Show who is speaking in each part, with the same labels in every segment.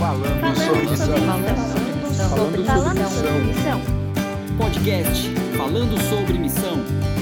Speaker 1: Falando sobre missão.
Speaker 2: Falando sobre missão.
Speaker 3: Podcast Falando sobre Missão.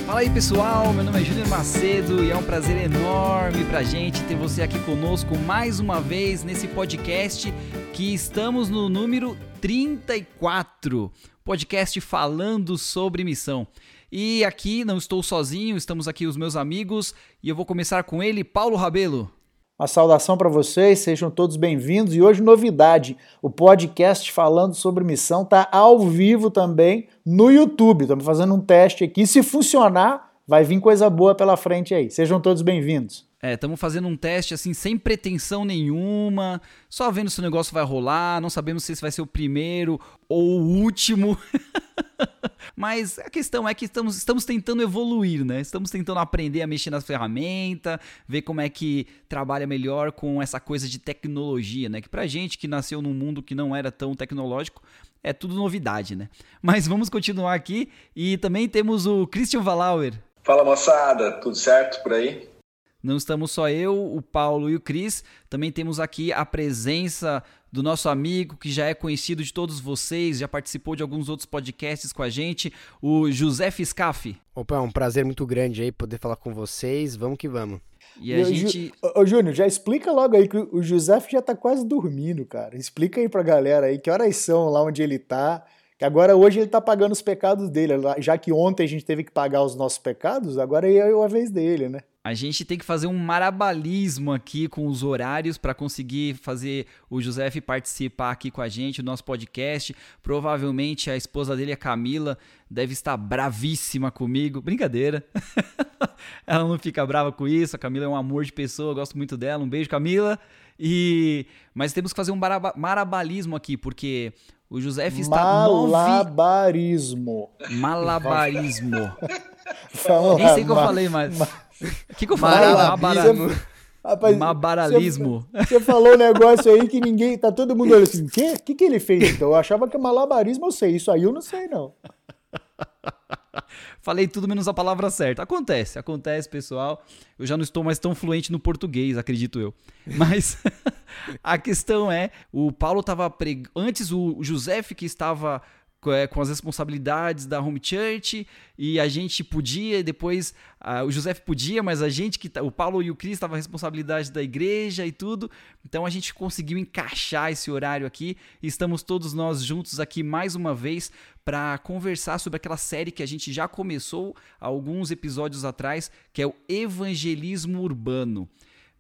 Speaker 4: Fala aí pessoal, meu nome é Júnior Macedo e é um prazer enorme pra gente ter você aqui conosco mais uma vez nesse podcast que estamos no número 34, podcast falando sobre missão. E aqui não estou sozinho, estamos aqui os meus amigos e eu vou começar com ele, Paulo Rabelo.
Speaker 1: Uma saudação para vocês, sejam todos bem-vindos. E hoje, novidade: o podcast falando sobre missão está ao vivo também no YouTube. Estamos fazendo um teste aqui. Se funcionar, vai vir coisa boa pela frente aí. Sejam todos bem-vindos.
Speaker 4: É, estamos fazendo um teste assim, sem pretensão nenhuma, só vendo se o negócio vai rolar, não sabemos se esse vai ser o primeiro ou o último. Mas a questão é que estamos, estamos tentando evoluir, né? Estamos tentando aprender a mexer nas ferramentas, ver como é que trabalha melhor com essa coisa de tecnologia, né? Que pra gente que nasceu num mundo que não era tão tecnológico, é tudo novidade, né? Mas vamos continuar aqui e também temos o Christian Valauer.
Speaker 5: Fala moçada, tudo certo por aí?
Speaker 4: Não estamos só eu, o Paulo e o Cris, também temos aqui a presença do nosso amigo que já é conhecido de todos vocês, já participou de alguns outros podcasts com a gente, o José Fiscaf.
Speaker 6: Opa, é um prazer muito grande aí poder falar com vocês. Vamos que vamos.
Speaker 1: E a e gente. Ô, Júnior, já explica logo aí que o José já tá quase dormindo, cara. Explica aí pra galera aí que horas são lá onde ele tá. Que agora hoje ele tá pagando os pecados dele. Já que ontem a gente teve que pagar os nossos pecados, agora é a vez dele, né?
Speaker 4: A gente tem que fazer um marabalismo aqui com os horários para conseguir fazer o José participar aqui com a gente, no nosso podcast. Provavelmente a esposa dele, a Camila, deve estar bravíssima comigo. Brincadeira. Ela não fica brava com isso. A Camila é um amor de pessoa, eu gosto muito dela. Um beijo, Camila. E mas temos que fazer um marabalismo aqui, porque o José está
Speaker 1: Malabarismo.
Speaker 4: Nove... Malabarismo. Nem sei o que eu falei, mas. O que, que eu falei? Mabaralismo. Rapaz, Mabaralismo.
Speaker 1: Você, falou um negócio aí que ninguém. Tá todo mundo olhando assim. O quê? O que, que ele fez então? Eu achava que malabarismo eu sei. Isso aí eu não sei, não.
Speaker 4: Falei tudo menos a palavra certa. Acontece, acontece, pessoal. Eu já não estou mais tão fluente no português, acredito eu. Mas a questão é, o Paulo estava pregando. Antes o José que estava é, com as responsabilidades da home church e a gente podia, depois o José podia, mas a gente que tá, o Paulo e o Cris estavam responsabilidade da igreja e tudo. Então a gente conseguiu encaixar esse horário aqui e estamos todos nós juntos aqui mais uma vez para conversar sobre aquela série que a gente já começou alguns episódios atrás, que é o evangelismo urbano.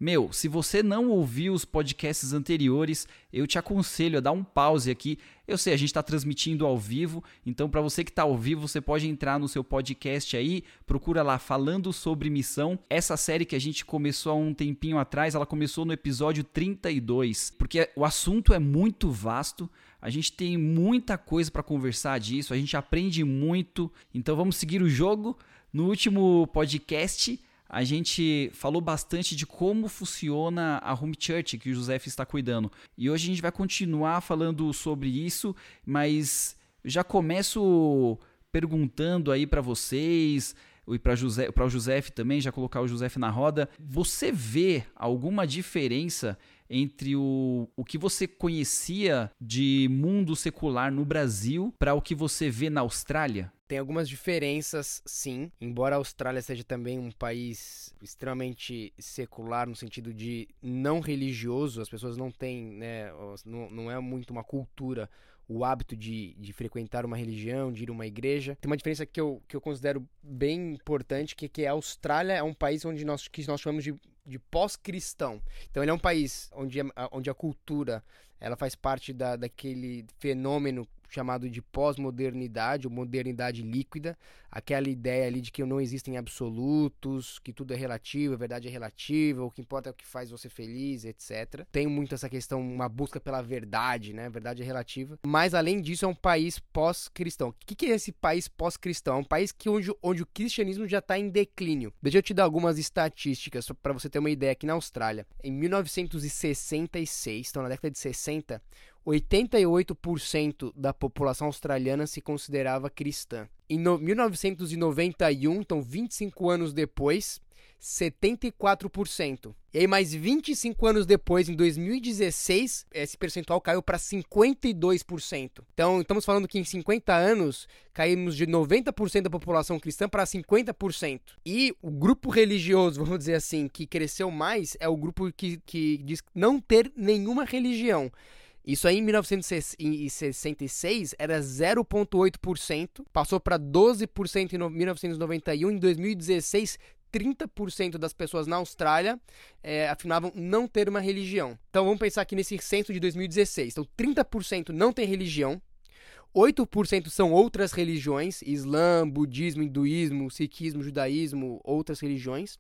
Speaker 4: Meu, se você não ouviu os podcasts anteriores, eu te aconselho a dar um pause aqui. Eu sei, a gente está transmitindo ao vivo, então para você que está ao vivo, você pode entrar no seu podcast aí, procura lá falando sobre missão. Essa série que a gente começou há um tempinho atrás, ela começou no episódio 32, porque o assunto é muito vasto. A gente tem muita coisa para conversar disso, a gente aprende muito. Então vamos seguir o jogo. No último podcast, a gente falou bastante de como funciona a home church que o José está cuidando. E hoje a gente vai continuar falando sobre isso, mas já começo perguntando aí para vocês e para José, o José também, já colocar o José na roda. Você vê alguma diferença entre o, o que você conhecia de mundo secular no Brasil para o que você vê na Austrália?
Speaker 6: Tem algumas diferenças, sim. Embora a Austrália seja também um país extremamente secular, no sentido de não religioso, as pessoas não têm, né, não, não é muito uma cultura o hábito de, de frequentar uma religião, de ir a uma igreja. Tem uma diferença que eu, que eu considero bem importante, que, que a Austrália é um país onde nós, que nós chamamos de, de pós-cristão. Então ele é um país onde a, onde a cultura ela faz parte da, daquele fenômeno chamado de pós-modernidade ou modernidade líquida, aquela ideia ali de que não existem absolutos, que tudo é relativo, a verdade é relativa, o que importa é o que faz você feliz, etc. Tem muito essa questão, uma busca pela verdade, né? A verdade é relativa. Mas além disso, é um país pós-cristão. O que, que é esse país pós-cristão? É um país que onde, onde o cristianismo já está em declínio. Deixa eu te dar algumas estatísticas para você ter uma ideia aqui na Austrália. Em 1966, então na década de 60, 88% da população australiana se considerava cristã. Em no, 1991, então 25 anos depois, 74%. E aí, mais 25 anos depois, em 2016, esse percentual caiu para 52%. Então, estamos falando que em 50 anos caímos de 90% da população cristã para 50%. E o grupo religioso, vamos dizer assim, que cresceu mais é o grupo que, que diz não ter nenhuma religião. Isso aí em 1966 era 0,8%, passou para 12% em 1991, em 2016 30% das pessoas na Austrália é, afirmavam não ter uma religião. Então vamos pensar aqui nesse censo de 2016. Então 30% não tem religião, 8% são outras religiões, Islã, budismo, hinduísmo, sikhismo, judaísmo, outras religiões.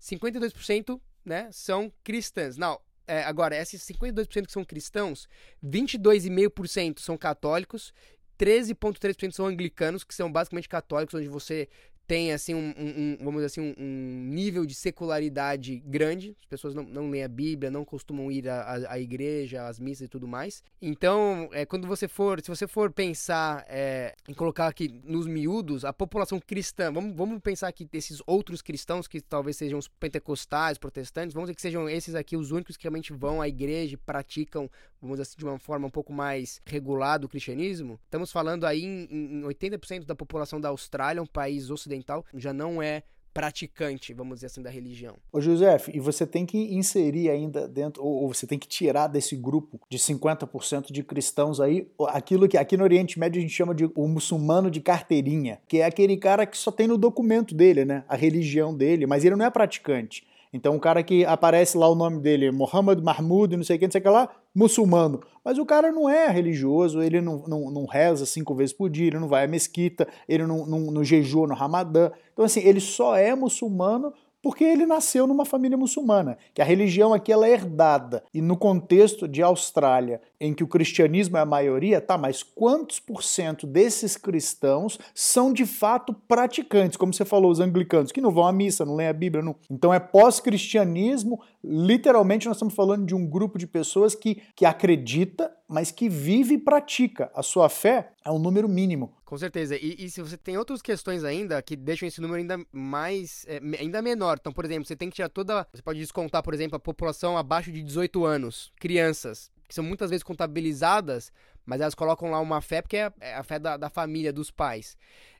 Speaker 6: 52% né, são cristãs. Não, é, agora, esses 52% que são cristãos, 22,5% são católicos, 13,3% são anglicanos, que são basicamente católicos, onde você tem assim um, um, um, vamos dizer assim um, um, nível de secularidade grande. As pessoas não, não leem a Bíblia não costumam ir à, igreja às missas e tudo mais. Então é, quando você for se você for pensar é, em colocar aqui nos miúdos a população cristã vamos, vamos pensar aqui esses outros cristãos que talvez sejam os pentecostais protestantes vamos dizer que sejam esses aqui os únicos que realmente vão à igreja e praticam vamos dizer assim de uma forma um pouco mais regulada o cristianismo. Estamos falando aí em, em 80% da população da Austrália um país ocidental ocidental já não é praticante, vamos dizer assim, da religião.
Speaker 1: Ô José, e você tem que inserir ainda dentro, ou, você tem que tirar desse grupo de 50% de cristãos aí, aquilo que aqui no Oriente Médio a gente chama de o muçulmano de carteirinha, que é aquele cara que só tem no documento dele, né, a religião dele, mas ele não é praticante. Então, um cara que aparece lá o nome dele, Muhammad Mahmoud, não sei o que, não sei o que lá, muçulmano. Mas o cara não é religioso, ele não, não, não reza cinco vezes por dia, ele não vai à mesquita, ele não, não, não jejua no Ramadã. Então, assim, ele só é muçulmano porque ele nasceu numa família muçulmana, que a religião aqui ela é herdada. E no contexto de Austrália, em que o cristianismo é a maioria, tá, mas quantos por cento desses cristãos são de fato praticantes? Como você falou, os anglicanos, que não vão à missa, não leem a Bíblia. Não... Então é pós-cristianismo, literalmente nós estamos falando de um grupo de pessoas que, que acredita, mas que vive e pratica. A sua fé é um número mínimo.
Speaker 6: Com certeza. E, e, se você tem outras questões ainda que deixam esse número ainda mais. É, ainda menor. Então, por exemplo, você tem que tirar toda. Você pode descontar, por exemplo, a população abaixo de 18 anos, crianças, que são muitas vezes contabilizadas mas elas colocam lá uma fé porque é, é a fé da, da família, dos pais.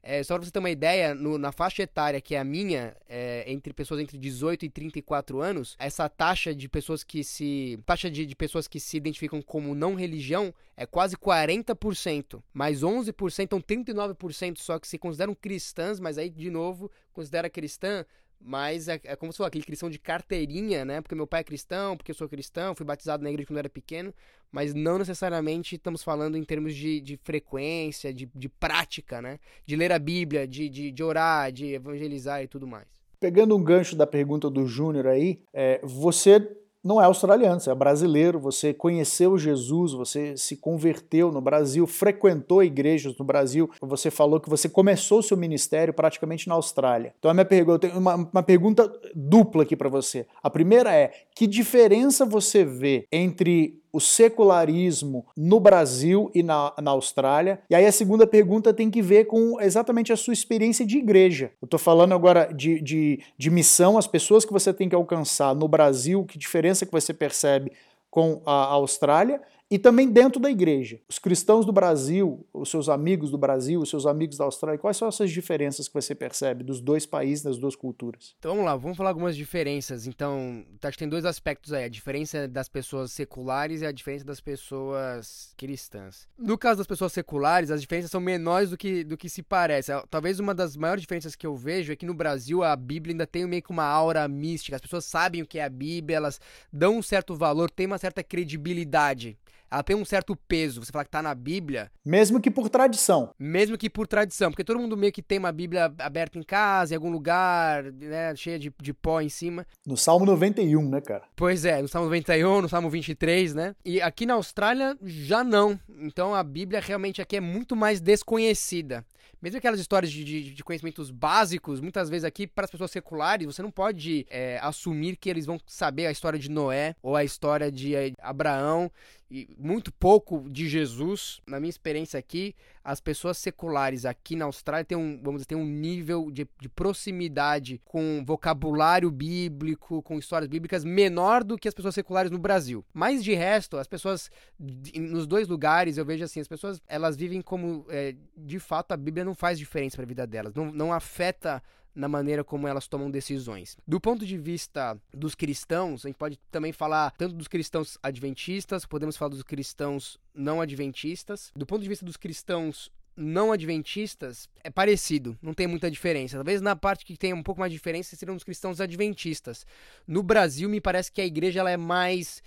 Speaker 6: É, só para você ter uma ideia, no, na faixa etária que é a minha, é, entre pessoas entre 18 e 34 anos, essa taxa de pessoas que se. taxa de, de pessoas que se identificam como não religião é quase 40%. Mais 11%, então 39% só que se consideram cristãs, mas aí, de novo, considera cristã mas é, é, como se falou, aquele cristão de carteirinha, né? Porque meu pai é cristão, porque eu sou cristão, fui batizado na igreja quando eu era pequeno, mas não necessariamente estamos falando em termos de, de frequência, de, de prática, né? De ler a Bíblia, de, de, de orar, de evangelizar e tudo mais.
Speaker 1: Pegando um gancho da pergunta do Júnior aí, é, você não é australiano, você é brasileiro, você conheceu Jesus, você se converteu no Brasil, frequentou igrejas no Brasil, você falou que você começou seu ministério praticamente na Austrália. Então a minha pergunta, uma, uma pergunta dupla aqui para você. A primeira é: que diferença você vê entre o secularismo no Brasil e na, na Austrália. E aí a segunda pergunta tem que ver com exatamente a sua experiência de igreja. Eu estou falando agora de, de, de missão, as pessoas que você tem que alcançar no Brasil, que diferença que você percebe com a Austrália e também dentro da igreja. Os cristãos do Brasil, os seus amigos do Brasil, os seus amigos da Austrália, quais são essas diferenças que você percebe dos dois países, das duas culturas?
Speaker 6: Então vamos lá, vamos falar algumas diferenças. Então, acho que tem dois aspectos aí: a diferença das pessoas seculares e a diferença das pessoas cristãs. No caso das pessoas seculares, as diferenças são menores do que, do que se parece. Talvez uma das maiores diferenças que eu vejo é que no Brasil a Bíblia ainda tem meio que uma aura mística. As pessoas sabem o que é a Bíblia, elas dão um certo valor, tem uma certa credibilidade ela tem um certo peso. Você fala que tá na Bíblia.
Speaker 1: Mesmo que por tradição.
Speaker 6: Mesmo que por tradição. Porque todo mundo meio que tem uma Bíblia aberta em casa, em algum lugar, né? Cheia de, de pó em cima.
Speaker 1: No Salmo 91, né, cara?
Speaker 6: Pois é, no Salmo 91, no Salmo 23, né? E aqui na Austrália já não. Então a Bíblia realmente aqui é muito mais desconhecida. Mesmo aquelas histórias de, de, de conhecimentos básicos, muitas vezes aqui, para as pessoas seculares, você não pode é, assumir que eles vão saber a história de Noé ou a história de é, Abraão e muito pouco de Jesus. Na minha experiência aqui, as pessoas seculares aqui na Austrália têm um, vamos dizer, têm um nível de, de proximidade com vocabulário bíblico, com histórias bíblicas menor do que as pessoas seculares no Brasil. Mas de resto, as pessoas nos dois lugares eu vejo assim, as pessoas elas vivem como é, de fato a Bíblia não faz diferença para a vida delas, não, não afeta na maneira como elas tomam decisões. Do ponto de vista dos cristãos, a gente pode também falar tanto dos cristãos adventistas, podemos falar dos cristãos não adventistas. Do ponto de vista dos cristãos não adventistas é parecido, não tem muita diferença. Talvez na parte que tem um pouco mais de diferença seriam os cristãos adventistas. No Brasil, me parece que a igreja ela é mais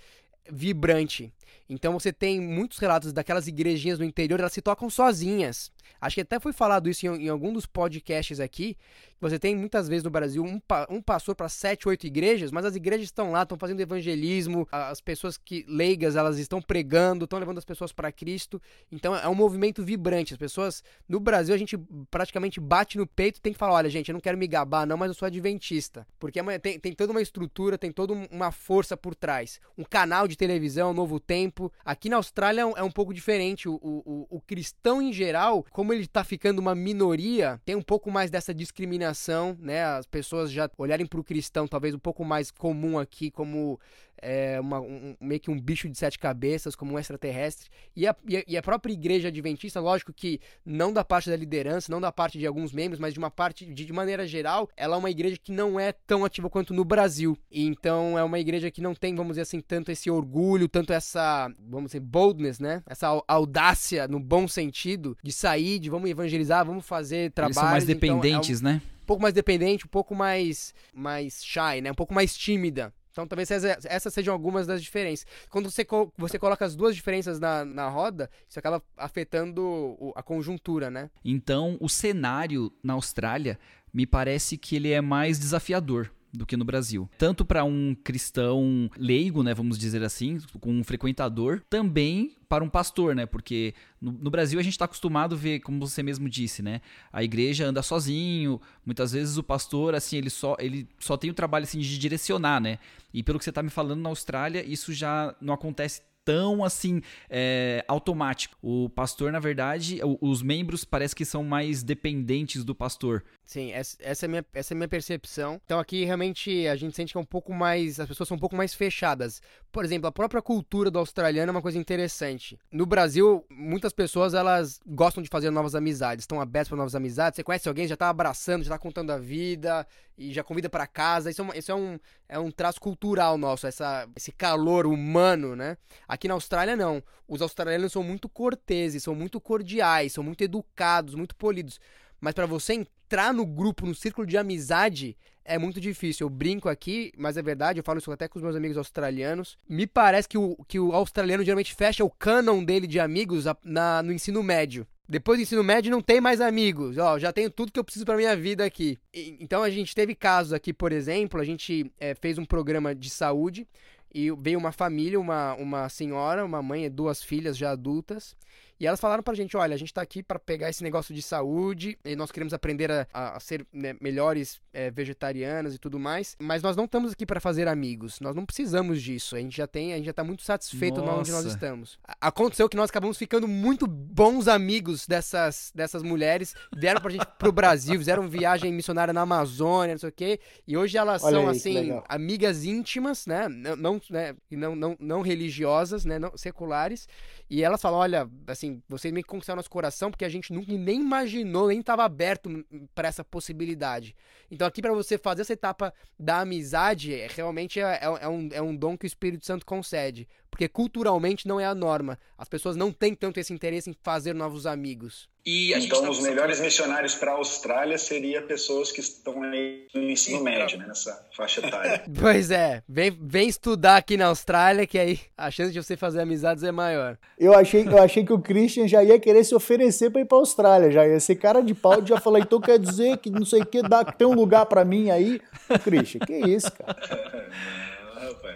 Speaker 6: vibrante. Então você tem muitos relatos daquelas igrejinhas no interior, elas se tocam sozinhas. Acho que até foi falado isso em, em algum dos podcasts aqui. Você tem muitas vezes no Brasil um, um pastor para sete, oito igrejas, mas as igrejas estão lá, estão fazendo evangelismo, as pessoas que leigas elas estão pregando, estão levando as pessoas para Cristo. Então é um movimento vibrante. As pessoas no Brasil a gente praticamente bate no peito tem que falar: olha, gente, eu não quero me gabar, não, mas eu sou adventista. Porque é tem, tem toda uma estrutura, tem toda uma força por trás. Um canal de televisão, um novo tempo. Aqui na Austrália é um pouco diferente. O, o, o cristão em geral, como ele está ficando uma minoria, tem um pouco mais dessa discriminação, né? As pessoas já olharem para o cristão, talvez um pouco mais comum aqui, como é, uma, um, meio que um bicho de sete cabeças, como um extraterrestre. E a, e a, própria igreja adventista, lógico que não da parte da liderança, não da parte de alguns membros, mas de uma parte, de, de maneira geral, ela é uma igreja que não é tão ativa quanto no Brasil. E então é uma igreja que não tem, vamos dizer assim, tanto esse orgulho, tanto essa, vamos dizer, boldness, né? Essa audácia, no bom sentido, de sair, de vamos evangelizar, vamos fazer trabalho. Eles são
Speaker 4: mais dependentes,
Speaker 6: então, é
Speaker 4: um, né?
Speaker 6: Um pouco mais dependente, um pouco mais, mais shy, né? Um pouco mais tímida. Então talvez essas sejam algumas das diferenças. Quando você, você coloca as duas diferenças na, na roda, isso acaba afetando a conjuntura, né?
Speaker 4: Então o cenário na Austrália me parece que ele é mais desafiador do que no Brasil. Tanto para um cristão leigo, né, vamos dizer assim, com um frequentador, também para um pastor, né? Porque no, no Brasil a gente está acostumado a ver, como você mesmo disse, né? A igreja anda sozinho, muitas vezes o pastor, assim, ele só, ele só tem o trabalho assim, de direcionar, né? E pelo que você está me falando, na Austrália, isso já não acontece tão assim é, automático. O pastor, na verdade, os membros parece que são mais dependentes do pastor.
Speaker 6: Sim, essa, é minha, essa é a minha percepção. Então aqui realmente a gente sente que é um pouco mais. As pessoas são um pouco mais fechadas. Por exemplo, a própria cultura do australiano é uma coisa interessante. No Brasil, muitas pessoas elas gostam de fazer novas amizades, estão abertas para novas amizades. Você conhece alguém, já tá abraçando, já tá contando a vida e já convida para casa. Isso, é, isso é, um, é um traço cultural nosso, essa, esse calor humano, né? Na Austrália, não. Os australianos são muito corteses, são muito cordiais, são muito educados, muito polidos. Mas para você entrar no grupo, no círculo de amizade, é muito difícil. Eu brinco aqui, mas é verdade, eu falo isso até com os meus amigos australianos. Me parece que o, que o australiano geralmente fecha o canon dele de amigos na, no ensino médio. Depois do ensino médio não tem mais amigos. Ó, já tenho tudo que eu preciso para minha vida aqui. E, então a gente teve casos aqui, por exemplo, a gente é, fez um programa de saúde e veio uma família, uma, uma senhora, uma mãe e duas filhas já adultas. E elas falaram pra gente: olha, a gente tá aqui para pegar esse negócio de saúde e nós queremos aprender a, a, ser né, melhores é, vegetarianas e tudo mais, mas nós não estamos aqui para fazer amigos. Nós não precisamos disso. A gente já tem, a gente já tá muito satisfeito Nossa. onde nós estamos. Aconteceu que nós acabamos ficando muito bons amigos dessas, dessas mulheres. Vieram pra gente pro Brasil, fizeram viagem missionária na Amazônia, não sei o quê. E hoje elas olha são, aí, assim, amigas íntimas, né? Não, né? Não, não, não religiosas, né? Não, seculares. E elas falam: olha, assim, vocês me conquistaram nosso coração porque a gente nunca nem imaginou, nem estava aberto para essa possibilidade. Então, aqui, para você fazer essa etapa da amizade, é, realmente é, é, é, um, é um dom que o Espírito Santo concede. Porque culturalmente não é a norma. As pessoas não têm tanto esse interesse em fazer novos amigos.
Speaker 5: E então, tá os melhores missionários para a Austrália seria pessoas que estão aí no ensino médio, né, nessa faixa etária.
Speaker 6: pois é, vem, vem estudar aqui na Austrália, que aí a chance de você fazer amizades é maior.
Speaker 1: Eu achei, eu achei que o Christian já ia querer se oferecer para ir para a Austrália, já ia ser cara de pau, já falou, então quer dizer que não sei o que, dá, tem um lugar para mim aí? Christian, que isso, cara?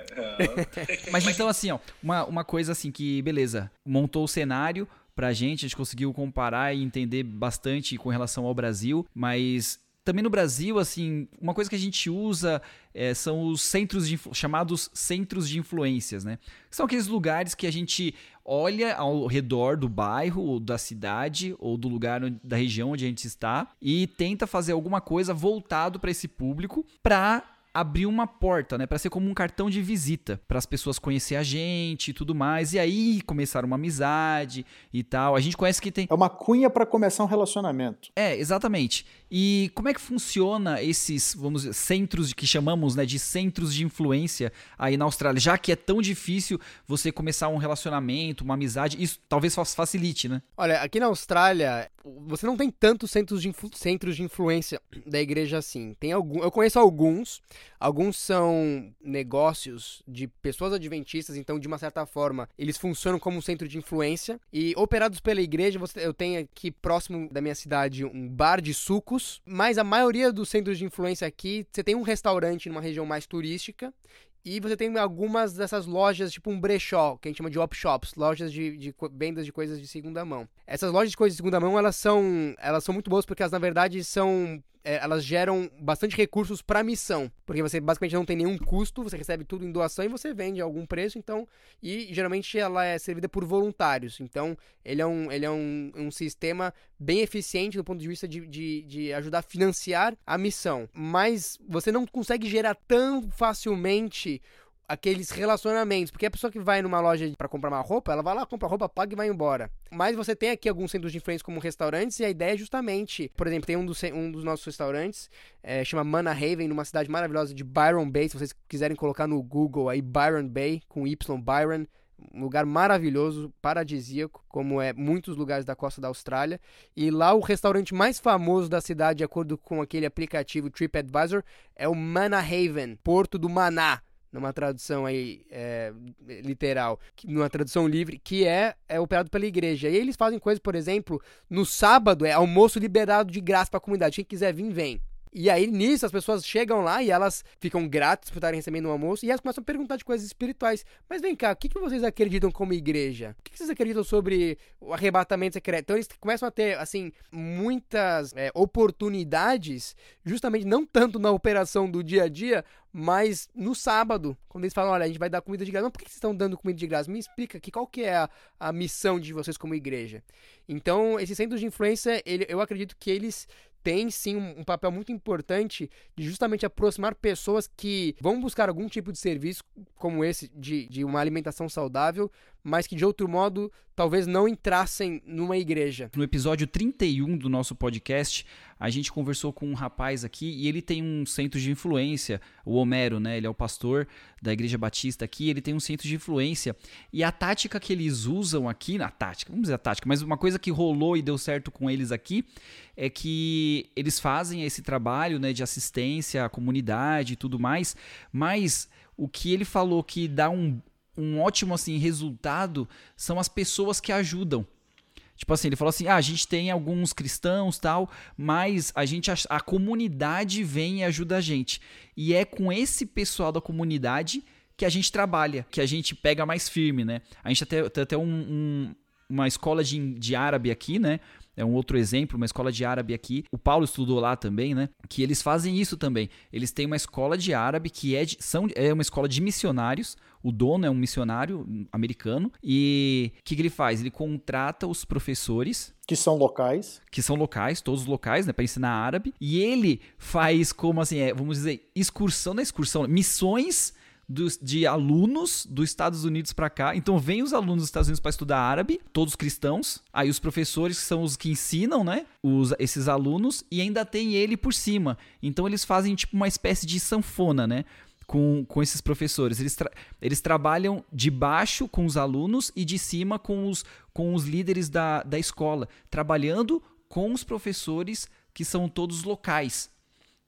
Speaker 4: Mas então, assim, ó, uma, uma coisa assim que, beleza, montou o cenário, pra gente, a gente conseguiu comparar e entender bastante com relação ao Brasil, mas também no Brasil, assim, uma coisa que a gente usa é, são os centros de, chamados centros de influências, né? São aqueles lugares que a gente olha ao redor do bairro, ou da cidade, ou do lugar, da região onde a gente está e tenta fazer alguma coisa voltado para esse público para abrir uma porta, né, para ser como um cartão de visita, para as pessoas conhecer a gente e tudo mais, e aí começar uma amizade e tal. A gente conhece que tem
Speaker 1: É uma cunha para começar um relacionamento.
Speaker 4: É, exatamente. E como é que funciona esses, vamos dizer, centros que chamamos, né, de centros de influência aí na Austrália, já que é tão difícil você começar um relacionamento, uma amizade, isso talvez fa- facilite, né?
Speaker 6: Olha, aqui na Austrália, você não tem tantos centros de, centros de influência da igreja assim. Tem algum, eu conheço alguns. Alguns são negócios de pessoas adventistas, então de uma certa forma eles funcionam como um centro de influência. E operados pela igreja, você, eu tenho aqui próximo da minha cidade um bar de sucos, mas a maioria dos centros de influência aqui, você tem um restaurante numa região mais turística e você tem algumas dessas lojas, tipo um brechó, que a gente chama de op shops, lojas de, de vendas de coisas de segunda mão. Essas lojas de coisas de segunda mão, elas são, elas são muito boas porque elas, na verdade, são. É, elas geram bastante recursos para missão. Porque você basicamente não tem nenhum custo, você recebe tudo em doação e você vende a algum preço, então. E geralmente ela é servida por voluntários. Então, ele é um, ele é um, um sistema bem eficiente do ponto de vista de, de, de ajudar a financiar a missão. Mas você não consegue gerar tão facilmente aqueles relacionamentos, porque a pessoa que vai numa loja para comprar uma roupa, ela vai lá, compra roupa, paga e vai embora. Mas você tem aqui alguns centros de influência como restaurantes e a ideia é justamente, por exemplo, tem um dos, um dos nossos restaurantes, é, chama Mana Haven, numa cidade maravilhosa de Byron Bay, se vocês quiserem colocar no Google aí Byron Bay com Y Byron, um lugar maravilhoso, paradisíaco, como é muitos lugares da costa da Austrália. E lá o restaurante mais famoso da cidade, de acordo com aquele aplicativo TripAdvisor, é o Mana Haven, Porto do Maná numa tradução aí é, literal, numa tradução livre, que é, é operado pela igreja. E eles fazem coisas, por exemplo, no sábado é almoço liberado de graça para a comunidade. Quem quiser vir, vem. E aí, nisso, as pessoas chegam lá e elas ficam gratas por estarem recebendo o almoço e elas começam a perguntar de coisas espirituais. Mas vem cá, o que, que vocês acreditam como igreja? O que, que vocês acreditam sobre o arrebatamento secreto? Então, eles começam a ter, assim, muitas é, oportunidades, justamente não tanto na operação do dia a dia, mas no sábado, quando eles falam, olha, a gente vai dar comida de graça. Mas por que vocês estão dando comida de graça? Me explica aqui qual que é a, a missão de vocês como igreja. Então, esses centros de influência, ele- eu acredito que eles têm sim um, um papel muito importante de justamente aproximar pessoas que vão buscar algum tipo de serviço como esse, de, de uma alimentação saudável, mas que de outro modo talvez não entrassem numa igreja.
Speaker 4: No episódio 31 do nosso podcast, a gente conversou com um rapaz aqui e ele tem um centro de influência, o Homero, né? Ele é o pastor da Igreja Batista aqui, ele tem um centro de influência. E a tática que eles usam aqui, a tática, vamos dizer a tática, mas uma coisa que rolou e deu certo com eles aqui é que eles fazem esse trabalho, né, de assistência à comunidade e tudo mais, mas o que ele falou que dá um, um ótimo assim resultado são as pessoas que ajudam. Tipo assim, ele falou assim: ah, a gente tem alguns cristãos tal, mas a gente a, a comunidade vem e ajuda a gente. E é com esse pessoal da comunidade que a gente trabalha, que a gente pega mais firme, né? A gente até, tem até um, um- uma escola de, de árabe aqui, né? É um outro exemplo, uma escola de árabe aqui. O Paulo estudou lá também, né? Que eles fazem isso também. Eles têm uma escola de árabe que é, de, são, é uma escola de missionários. O dono é um missionário americano. E o que, que ele faz? Ele contrata os professores
Speaker 1: Que são locais.
Speaker 4: que são locais, todos locais, né, para ensinar árabe, e ele faz como assim, é, vamos dizer, excursão da excursão, missões de alunos dos Estados Unidos para cá. Então vem os alunos dos Estados Unidos para estudar árabe, todos cristãos. Aí os professores são os que ensinam, né, os, esses alunos e ainda tem ele por cima. Então eles fazem tipo uma espécie de sanfona, né? Com, com esses professores. Eles, tra- eles trabalham de baixo com os alunos e de cima com os, com os líderes da, da escola, trabalhando com os professores que são todos locais.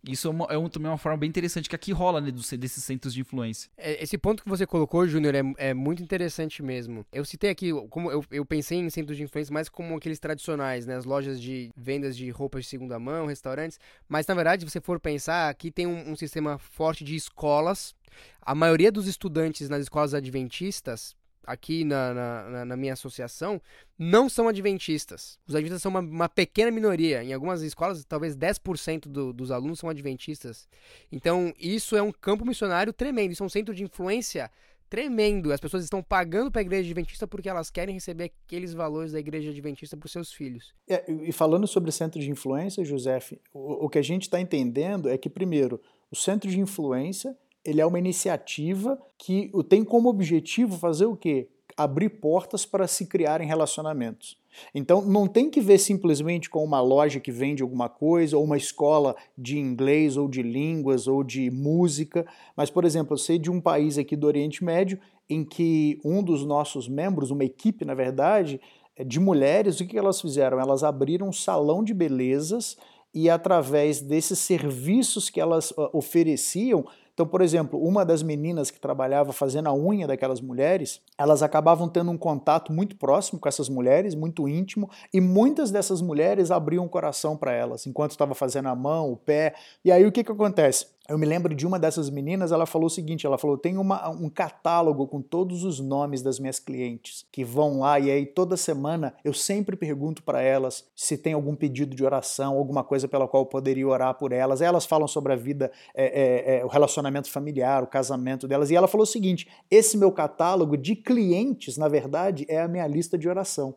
Speaker 4: Isso é, uma, é um- também uma forma bem interessante que aqui rola né, dos- desses centros de influência.
Speaker 6: É, Esse ponto que você colocou, Júnior, é, é muito interessante mesmo. Eu citei aqui, como eu, eu pensei em centros de influência mais como aqueles tradicionais, né? As lojas de vendas de roupas de segunda mão, restaurantes. Mas, na verdade, se você for pensar, aqui tem um, um sistema forte de escolas. A maioria dos estudantes nas escolas adventistas, aqui na, na, na, minha associação não são adventistas. Os adventistas são uma, uma pequena minoria. Em algumas escolas, talvez 10% do, dos alunos são adventistas. Então, isso é um campo missionário tremendo. Isso é um centro de influência tremendo. As pessoas estão pagando para a igreja adventista porque elas querem receber aqueles valores da igreja adventista para os seus filhos.
Speaker 1: É, e falando sobre centro de influência, José, o, o que a gente está entendendo é que, primeiro, o centro de influência ele é uma iniciativa que tem como objetivo fazer o quê? Abrir portas para se criarem relacionamentos. Então, não tem que ver simplesmente com uma loja que vende alguma coisa, ou uma escola de inglês, ou de línguas, ou de música. Mas, por exemplo, eu sei de um país aqui do Oriente Médio em que um dos nossos membros, uma equipe, na verdade, de mulheres, o que elas fizeram? Elas abriram um salão de belezas e, através desses serviços que elas ofereciam, então, por exemplo, uma das meninas que trabalhava fazendo a unha daquelas mulheres, elas acabavam tendo um contato muito próximo com essas mulheres, muito íntimo, e muitas dessas mulheres abriam o coração para elas, enquanto estava fazendo a mão, o pé. E aí o que, que acontece? Eu me lembro de uma dessas meninas, ela falou o seguinte, ela falou, tem uma, um catálogo com todos os nomes das minhas clientes que vão lá e aí toda semana eu sempre pergunto para elas se tem algum pedido de oração, alguma coisa pela qual eu poderia orar por elas. Aí elas falam sobre a vida, é, é, é, o relacionamento familiar, o casamento delas. E ela falou o seguinte, esse meu catálogo de clientes, na verdade, é a minha lista de oração.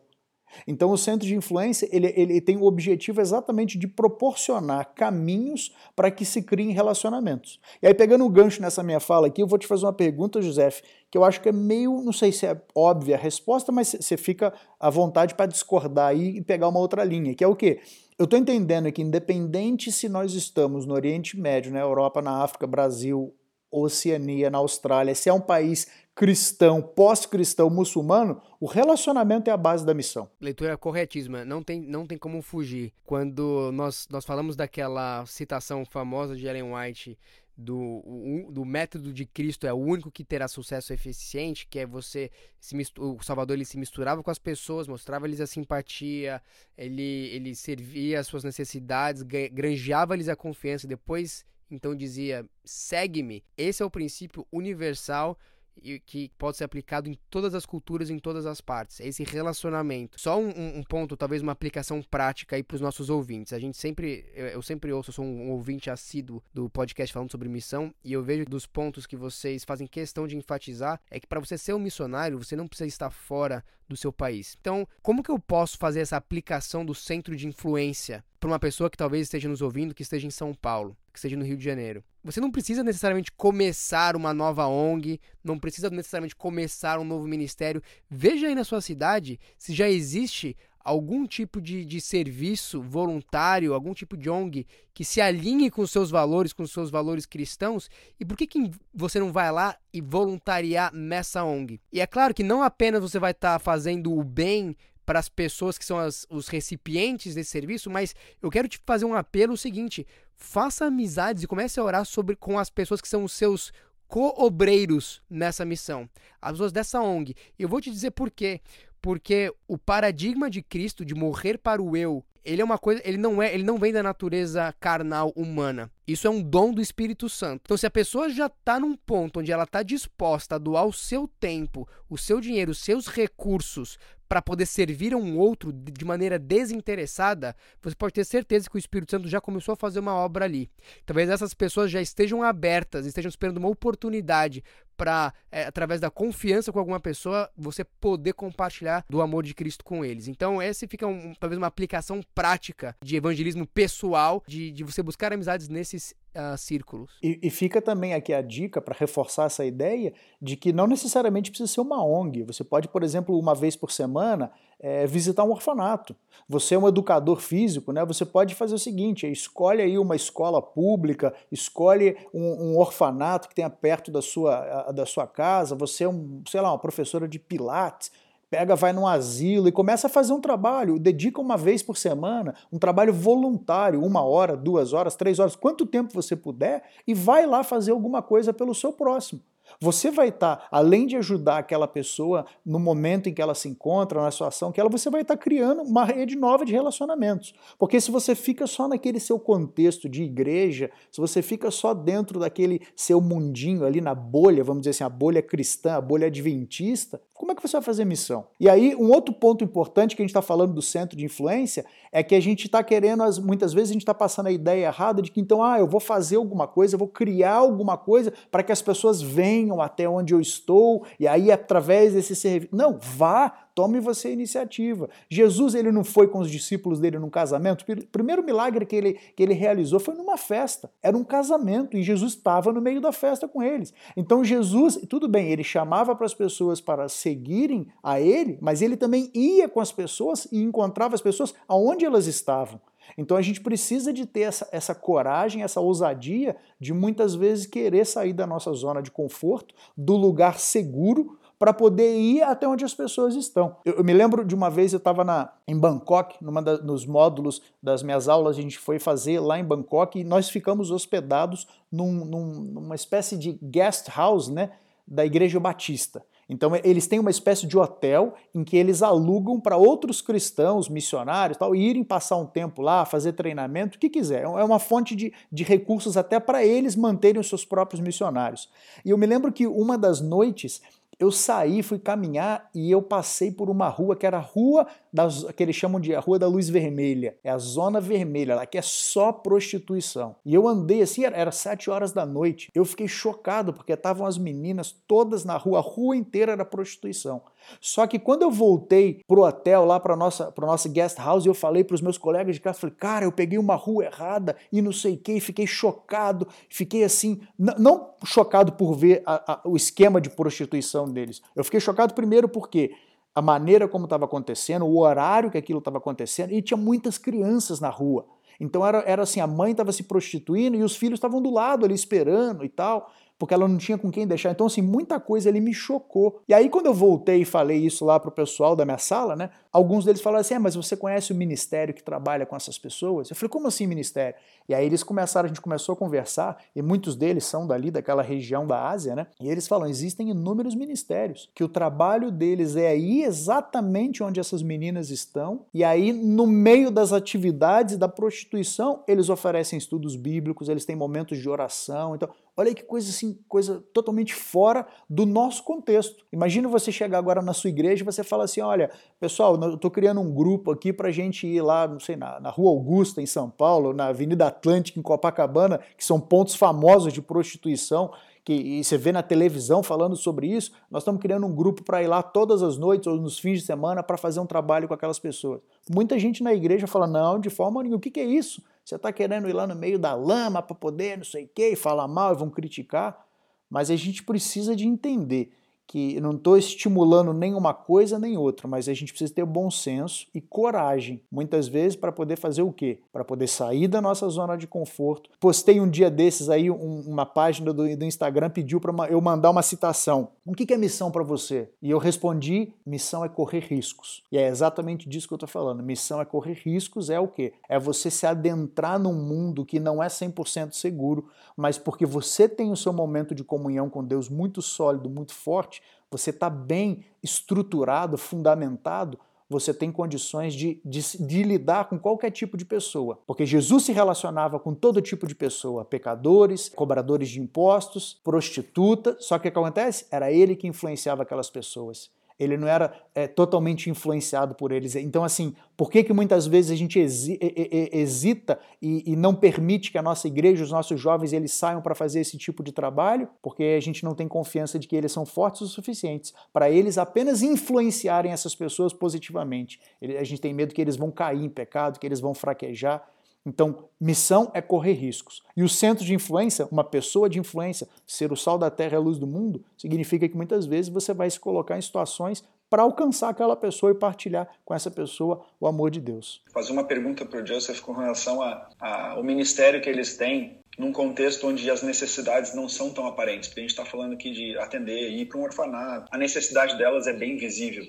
Speaker 1: Então, o centro de influência ele, ele tem o objetivo exatamente de proporcionar caminhos para que se criem relacionamentos. E aí, pegando um gancho nessa minha fala aqui, eu vou te fazer uma pergunta, José, que eu acho que é meio, não sei se é óbvia a resposta, mas você fica à vontade para discordar aí e pegar uma outra linha, que é o quê? Eu estou entendendo que, independente se nós estamos no Oriente Médio, na Europa, na África, Brasil, Oceania, na Austrália, se é um país cristão, pós-cristão, muçulmano, o relacionamento é a base da missão.
Speaker 6: Leitura corretíssima, não tem, não tem como fugir. Quando nós, nós falamos daquela citação famosa de Ellen White do, do método de Cristo é o único que terá sucesso eficiente, que é você se o Salvador ele se misturava com as pessoas, mostrava-lhes a simpatia, ele, ele servia as suas necessidades, granjeava-lhes a confiança, depois então dizia: segue-me. Esse é o princípio universal e que pode ser aplicado em todas as culturas, em todas as partes. É esse relacionamento. Só um, um ponto, talvez uma aplicação prática aí para os nossos ouvintes. A gente sempre, eu, sempre ouço, eu sou um ouvinte assíduo do podcast falando sobre missão e eu vejo dos pontos que vocês fazem questão de enfatizar é que para você ser um missionário, você não precisa estar fora do seu país. Então, como que eu posso fazer essa aplicação do centro de influência para uma pessoa que talvez esteja nos ouvindo, que esteja em São Paulo, que esteja no Rio de Janeiro? Você não precisa necessariamente começar uma nova ONG, não precisa necessariamente começar um novo ministério. Veja aí na sua cidade se já existe algum tipo de, de serviço voluntário, algum tipo de ONG que se alinhe com os seus valores, com os seus valores cristãos, e por que, que você não vai lá e voluntariar nessa ONG? E é claro que não apenas você vai estar tá fazendo o bem para as pessoas que são as, os recipientes desse serviço, mas eu quero te fazer um apelo seguinte: faça amizades e comece a orar sobre com as pessoas que são os seus co-obreiros nessa missão, as pessoas dessa ONG. Eu vou te dizer por quê porque o paradigma de Cristo de morrer para o eu, ele é uma coisa, ele não é, ele não vem da natureza carnal humana. Isso é um dom do Espírito Santo. Então, se a pessoa já está num ponto onde ela está disposta a doar o seu tempo, o seu dinheiro, os seus recursos para poder servir a um outro de maneira desinteressada, você pode ter certeza que o Espírito Santo já começou a fazer uma obra ali. Talvez essas pessoas já estejam abertas, estejam esperando uma oportunidade para, é, através da confiança com alguma pessoa, você poder compartilhar do amor de Cristo com eles. Então, essa fica um, talvez uma aplicação prática de evangelismo pessoal, de, de você buscar amizades nesses uh, círculos.
Speaker 1: E, e, fica também aqui a dica para reforçar essa ideia de que não necessariamente precisa ser uma ONG. Você pode, por exemplo, uma vez por semana é, visitar um orfanato. Você é um educador físico, né? Você pode fazer o seguinte: escolhe aí uma escola pública, escolhe um, um orfanato que tenha perto da sua, da sua casa. Você é um, sei lá, uma professora de pilates pega, vai num asilo e começa a fazer um trabalho, dedica uma vez por semana, um trabalho voluntário, uma hora, duas horas, três horas, quanto tempo você puder, e vai lá fazer alguma coisa pelo seu próximo. Você vai estar, tá, além de ajudar aquela pessoa no momento em que ela se encontra, na situação que ela, você vai estar tá criando uma rede nova de relacionamentos. Porque se você fica só naquele seu contexto de igreja, se você fica só dentro daquele seu mundinho ali na bolha, vamos dizer assim, a bolha cristã, a bolha adventista, como é que você vai fazer missão? E aí, um outro ponto importante que a gente está falando do centro de influência é que a gente está querendo, muitas vezes a gente está passando a ideia errada de que então, ah, eu vou fazer alguma coisa, eu vou criar alguma coisa para que as pessoas venham até onde eu estou, e aí através desse serviço. Não, vá, Tome você a iniciativa. Jesus ele não foi com os discípulos dele num casamento. O primeiro milagre que ele, que ele realizou foi numa festa. Era um casamento e Jesus estava no meio da festa com eles. Então Jesus, tudo bem, ele chamava para as pessoas para seguirem a ele, mas ele também ia com as pessoas e encontrava as pessoas aonde elas estavam. Então a gente precisa de ter essa, essa coragem, essa ousadia de muitas vezes querer sair da nossa zona de conforto, do lugar seguro, para poder ir até onde as pessoas estão. Eu, eu me lembro de uma vez eu estava em Bangkok, numa da, nos módulos das minhas aulas, a gente foi fazer lá em Bangkok e nós ficamos hospedados num, num, numa espécie de guest house né, da Igreja Batista. Então eles têm uma espécie de hotel em que eles alugam para outros cristãos, missionários, tal, irem passar um tempo lá, fazer treinamento, o que quiser. É uma fonte de, de recursos até para eles manterem os seus próprios missionários. E eu me lembro que uma das noites eu saí, fui caminhar e eu passei por uma rua que era a rua das, que eles chamam de a Rua da Luz Vermelha. É a zona vermelha, lá que é só prostituição. E eu andei assim, era, era sete horas da noite. Eu fiquei chocado porque estavam as meninas todas na rua, a rua inteira era prostituição. Só que quando eu voltei pro hotel, lá para nossa para nossa guest house, eu falei para os meus colegas de casa, falei, cara, eu peguei uma rua errada e não sei o que, fiquei chocado, fiquei assim, não chocado por ver a, a, o esquema de prostituição deles. Eu fiquei chocado primeiro porque a maneira como estava acontecendo, o horário que aquilo estava acontecendo, e tinha muitas crianças na rua. Então era, era assim, a mãe estava se prostituindo e os filhos estavam do lado ali esperando e tal porque ela não tinha com quem deixar. Então, assim, muita coisa ele me chocou. E aí, quando eu voltei e falei isso lá pro pessoal da minha sala, né? Alguns deles falaram assim: é, mas você conhece o ministério que trabalha com essas pessoas? Eu falei, como assim ministério? E aí eles começaram, a gente começou a conversar, e muitos deles são dali, daquela região da Ásia, né? E eles falam: existem inúmeros ministérios, que o trabalho deles é aí exatamente onde essas meninas estão, e aí, no meio das atividades da prostituição, eles oferecem estudos bíblicos, eles têm momentos de oração. Então, Olha aí que coisa assim, coisa totalmente fora do nosso contexto. Imagina você chegar agora na sua igreja e você fala assim: olha, pessoal, eu estou criando um grupo aqui para a gente ir lá, não sei, na, na Rua Augusta, em São Paulo, na Avenida Atlântica, em Copacabana, que são pontos famosos de prostituição que você vê na televisão falando sobre isso, nós estamos criando um grupo para ir lá todas as noites ou nos fins de semana para fazer um trabalho com aquelas pessoas. Muita gente na igreja fala: não, de forma nenhuma, o que, que é isso? Você está querendo ir lá no meio da lama para poder não sei o quê, falar mal e vão criticar. Mas a gente precisa de entender que não estou estimulando nem uma coisa nem outra, mas a gente precisa ter bom senso e coragem, muitas vezes, para poder fazer o quê? Para poder sair da nossa zona de conforto. Postei um dia desses aí, um, uma página do, do Instagram pediu para eu mandar uma citação. O que, que é missão para você? E eu respondi: missão é correr riscos. E é exatamente disso que eu estou falando. Missão é correr riscos, é o quê? É você se adentrar num mundo que não é 100% seguro, mas porque você tem o seu momento de comunhão com Deus muito sólido, muito forte você está bem estruturado, fundamentado, você tem condições de, de, de, lidar com qualquer tipo de pessoa. Porque Jesus se relacionava com todo tipo de pessoa: pecadores, cobradores de impostos, prostituta. Só que o que acontece? Era ele que influenciava aquelas pessoas ele não era é, totalmente influenciado por eles. Então, assim, por que, que muitas vezes a gente hesita e, e não permite que a nossa igreja, os nossos jovens, eles saiam para fazer esse tipo de trabalho? Porque a gente não tem confiança de que eles são fortes o suficientes para eles apenas influenciarem essas pessoas positivamente. A gente tem medo que eles vão cair em pecado, que eles vão fraquejar. Então, missão é correr riscos. E o centro de influência, uma pessoa de influência, ser o sal da terra e a luz do mundo, significa que muitas vezes você vai se colocar em situações para alcançar aquela pessoa e partilhar com essa pessoa o amor de Deus.
Speaker 5: Fazer uma pergunta para o Joseph com relação ao ministério que eles têm num contexto onde as necessidades não são tão aparentes. Porque a gente está falando aqui de atender, ir para um orfanato. A necessidade delas é bem visível.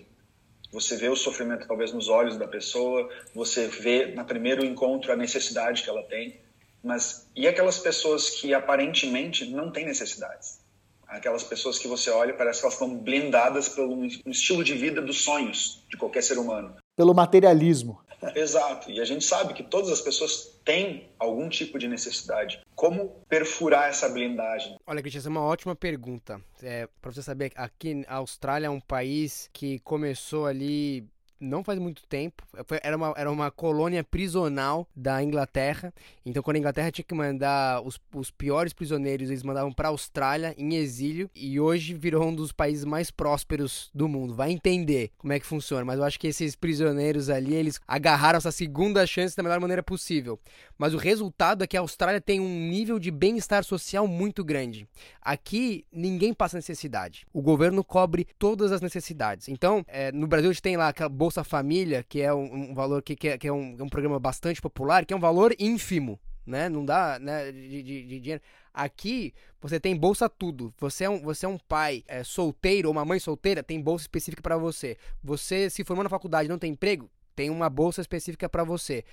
Speaker 5: Você vê o sofrimento talvez nos olhos da pessoa, você vê no primeiro encontro a necessidade que ela tem, mas e aquelas pessoas que aparentemente não têm necessidades? Aquelas pessoas que você olha parece que elas estão blindadas pelo um estilo de vida dos sonhos de qualquer ser humano.
Speaker 1: Pelo materialismo.
Speaker 5: Exato. E a gente sabe que todas as pessoas têm algum tipo de necessidade. Como perfurar essa blindagem?
Speaker 6: Olha, Cristian, essa é uma ótima pergunta. É, para você saber, aqui a Austrália é um país que começou ali não faz muito tempo. Era uma, era uma colônia prisional da Inglaterra. Então, quando a Inglaterra tinha que mandar os, os piores prisioneiros, eles mandavam para a Austrália em exílio. E hoje virou um dos países mais prósperos do mundo. Vai entender como é que funciona. Mas eu acho que esses prisioneiros ali, eles agarraram essa segunda chance da melhor maneira possível. Mas o resultado é que a Austrália tem um nível de bem-estar social muito grande. Aqui, ninguém passa necessidade. O governo cobre todas as necessidades. Então, é, no Brasil, a gente tem lá aquela Família, que é um, um valor que, que, é, que é, um, é, um, programa bastante popular, que é um valor ínfimo, né? Não dá né, de, de, de dinheiro. Aqui você tem bolsa tudo. Você é um, você é um pai é, solteiro ou uma mãe solteira, tem bolsa específica para você. Você se formou na faculdade não tem emprego, tem uma bolsa específica para você.